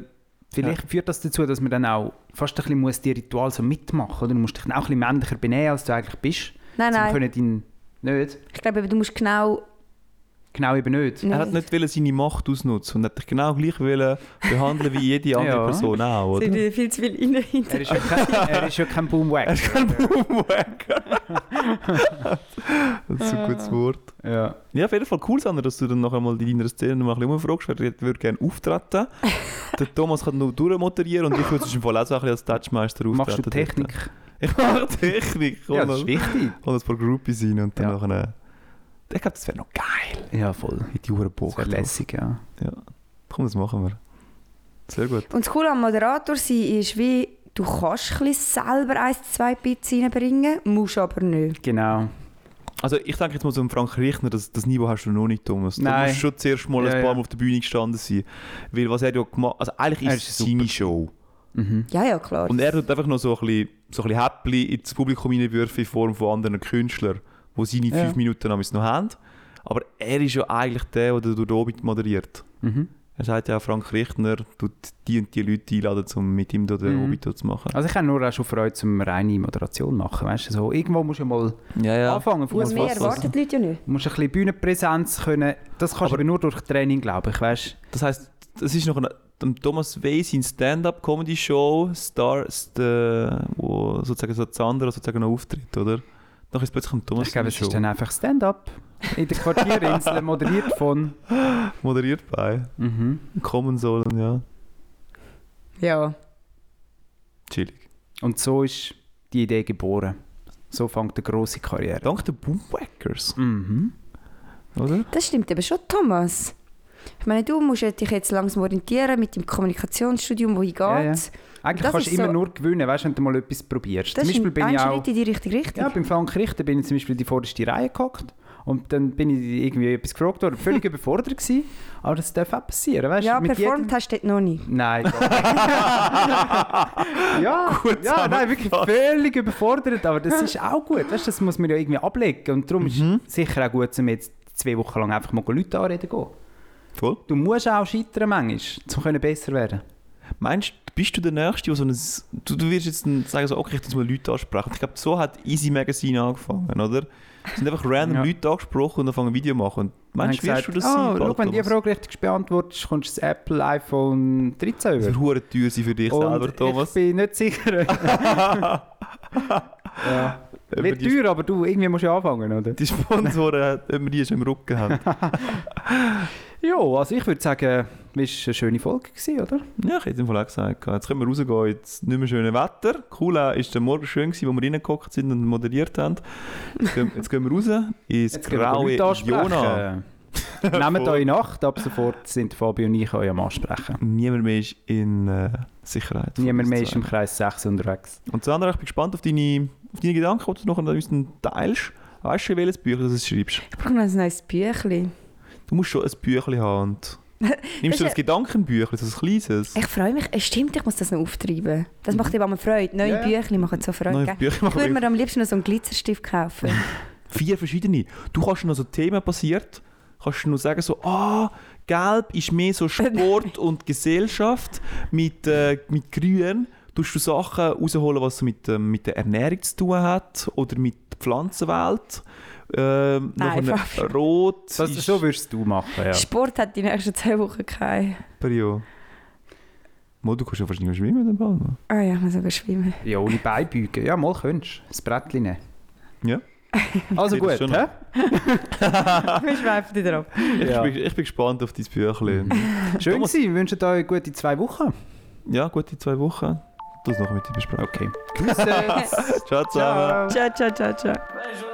vielleicht führt das dazu, dass man dann auch fast ein bisschen muss die Ritual so mitmachen oder? Du musst dich dann auch ein bisschen männlicher benehmen, als du eigentlich bist. Nein, nein. können nicht. Ich glaube, du musst genau... Genau eben nicht. Er hat nicht wollen seine Macht ausnutzen und hat dich genau gleich wollen behandeln wie jede andere Ja. Person auch, oder? Sie viel zu viel rein hinter. Er ist ja kein, er ist ja kein Boomwack. Er ist kein Boomwacker. das ist ein gutes Wort. Ja. Ja, auf jeden Fall cool, Sandra, dass du dann nachher mal in deiner Szene noch mal ein bisschen umfragst, wer würde gerne auftreten. Der Thomas kann nur durchmoderieren und ich würde im Fall auch so ein bisschen als Touchmeister auftreten. Machst du dort. Ich mache Technik. Ich Ja, das ist wichtig. hol ein paar Groupies rein und dann Ja. nachher... Ich glaube, das wäre noch geil. Ja, voll. Mit die Uhren Das lässig, ja. Komm, das machen wir. Sehr gut. Und das Coole am Moderator sein ist, wie du kannst ein selber ein, zwei Bits reinbringen, musst aber nicht. Genau. Also ich denke jetzt mal so um Frank Richtner, das, das Niveau hast du noch nicht, Thomas. Du Nein. musst schon zuerst mal Ja, ein paar ja. Mal auf der Bühne gestanden sein. Weil was er ja gemacht also eigentlich ist ist es seine Show. Mhm. Ja, ja, klar. Und er tut einfach noch so ein bisschen, so ein bisschen Häppchen ins Publikum hineinwerfen in Form von anderen Künstlern, die seine Ja. fünf Minuten noch haben. Aber er ist ja eigentlich der, der durch Orbit moderiert. Mhm. Er sagt ja auch, Frank Richtner tut die und die Leute einladen, um mit ihm den Mhm. Orbit zu machen. Also ich habe nur auch schon Freude, zum reine Moderation machen. Weißt du, so, irgendwo musst du mal Ja, ja. anfangen. Und Fuß mehr erwarten die Leute ja nicht. Du musst ein bisschen Bühnenpräsenz können. Das kannst du Aber- aber nur durch Training, glaube ich. Weißt? Das heisst, das ist noch eine, dem Thomas Weiss in Stand-up-Comedy-Show, Stars, der, wo sozusagen so Zander sozusagen noch auftritt, oder? Dann ist es plötzlich ein Thomas Ich glaube, es Show. ist dann einfach Stand-up. In der Quartierinsel, moderiert von. moderiert bei Mhm. kommen sollen, ja. Ja. Chillig. Und so ist die Idee geboren. So fängt eine grosse Karriere. Dank der Boomwackers, Mhm. oder? Das stimmt eben schon, Thomas. Ich meine, du musst dich jetzt langsam orientieren mit dem Kommunikationsstudium, wohin geht. Ja, ja. Eigentlich Das kannst du immer so- nur gewinnen, weißt, wenn du mal etwas probierst. Das zum Beispiel bin ein ich auch. Schritt in die richtige Richtung. Ja, beim Frank Richter bin ich zum Beispiel in die vorderste Reihe gehockt. Und dann bin ich irgendwie etwas gefragt worden, völlig überfordert gewesen. Aber das darf auch passieren, weißt ja, mit performt jedem- hast du dort noch nicht. Nein. ja, Gut ja nein, wirklich völlig überfordert. Aber das ist auch gut, weißt, das muss man ja irgendwie ablegen. Und darum Mhm. ist es sicher auch gut, um jetzt zwei Wochen lang einfach mal Leute anreden gehen. Voll. Du musst auch scheitern manchmal, um können besser werden. Meinst du, bist du der Nächste, der so ein... Du, du wirst jetzt sagen, so, okay, ich muss mal Leute ansprechen. Ich glaube, so hat Easy Magazine angefangen, oder? Es sind einfach random Ja. Leute angesprochen und dann fangen ein Video machen. Und meinst du, wirst du das ah, sein? schau, wenn die Thomas? Frage richtig beantwortest, kommst du das Apple iPhone 13 Das wird über. teuer sein für dich Und selber, Thomas. Ich bin nicht sicher. ja. Wird die, teuer, aber du, irgendwie musst du ja anfangen, oder? die Sponsoren, ob wir die schon im Rücken haben. Ja, also ich würde sagen, es war eine schöne Folge, gewesen, oder? Ja, ich hätte im Fall auch gesagt. Jetzt können wir rausgehen, jetzt nicht mehr schönes Wetter. Cool war der Morgen schön, gewesen, wo wir reingehockt sind und moderiert haben. Jetzt gehen, jetzt gehen wir raus ins Jetzt gehen wir graue. Jona. Nehmt euch Nacht, ab sofort sind Fabio und ich euch am Ansprechen. Niemand mehr ist in äh, Sicherheit. Niemand mehr ist im Kreis 6 unterwegs. Und Sandra, ich bin gespannt auf deine, auf deine Gedanken, die du noch an uns teilst. Weißt du, welches Bücher du schreibst? Ich brauche noch ein neues Büchlein. Du musst schon ein Büchlein haben. Und nimmst du ein Gedankenbüchlein, so ein kleines? Ich freue mich. Es stimmt, ich muss das noch auftreiben. Das macht eben immer Freude. Neue ja. Büchlein machen so Freude. Neue? Bücher Ich würde mir am liebsten noch so einen Glitzerstift kaufen. Vier verschiedene. Du kannst noch so Themen basiert, kannst du noch sagen so, ah, gelb ist mehr so Sport und Gesellschaft, mit, äh, mit grün tust du Sachen rausholen, was mit, ähm, mit der Ernährung zu tun hat oder mit der Pflanzenwelt. Ähm, Nein, nachher Fabio. Rot Das, ist so würdest du machen, ja. Sport hat die nächsten zwei Wochen kein. Perio. Mo, du kannst ja wahrscheinlich schwimmen den Ball. Ah ja, ich muss sogar schwimmen. Ja, ohne Beibeugen. Ja, mal könntest du. Das Brettchen nehmen. Ja. Also gut, das hä? Wir schweifen wieder ab. Ich, Ja. bin, ich bin gespannt auf dein Büchlein. Schön Thomas- gewesen. Wir wünschen euch gute zwei Wochen. ja, gute zwei Wochen. Du es noch mit dir besprechen. Okay. Grüße. Ciao zusammen. Ciao, ciao, ciao, ciao. Nein,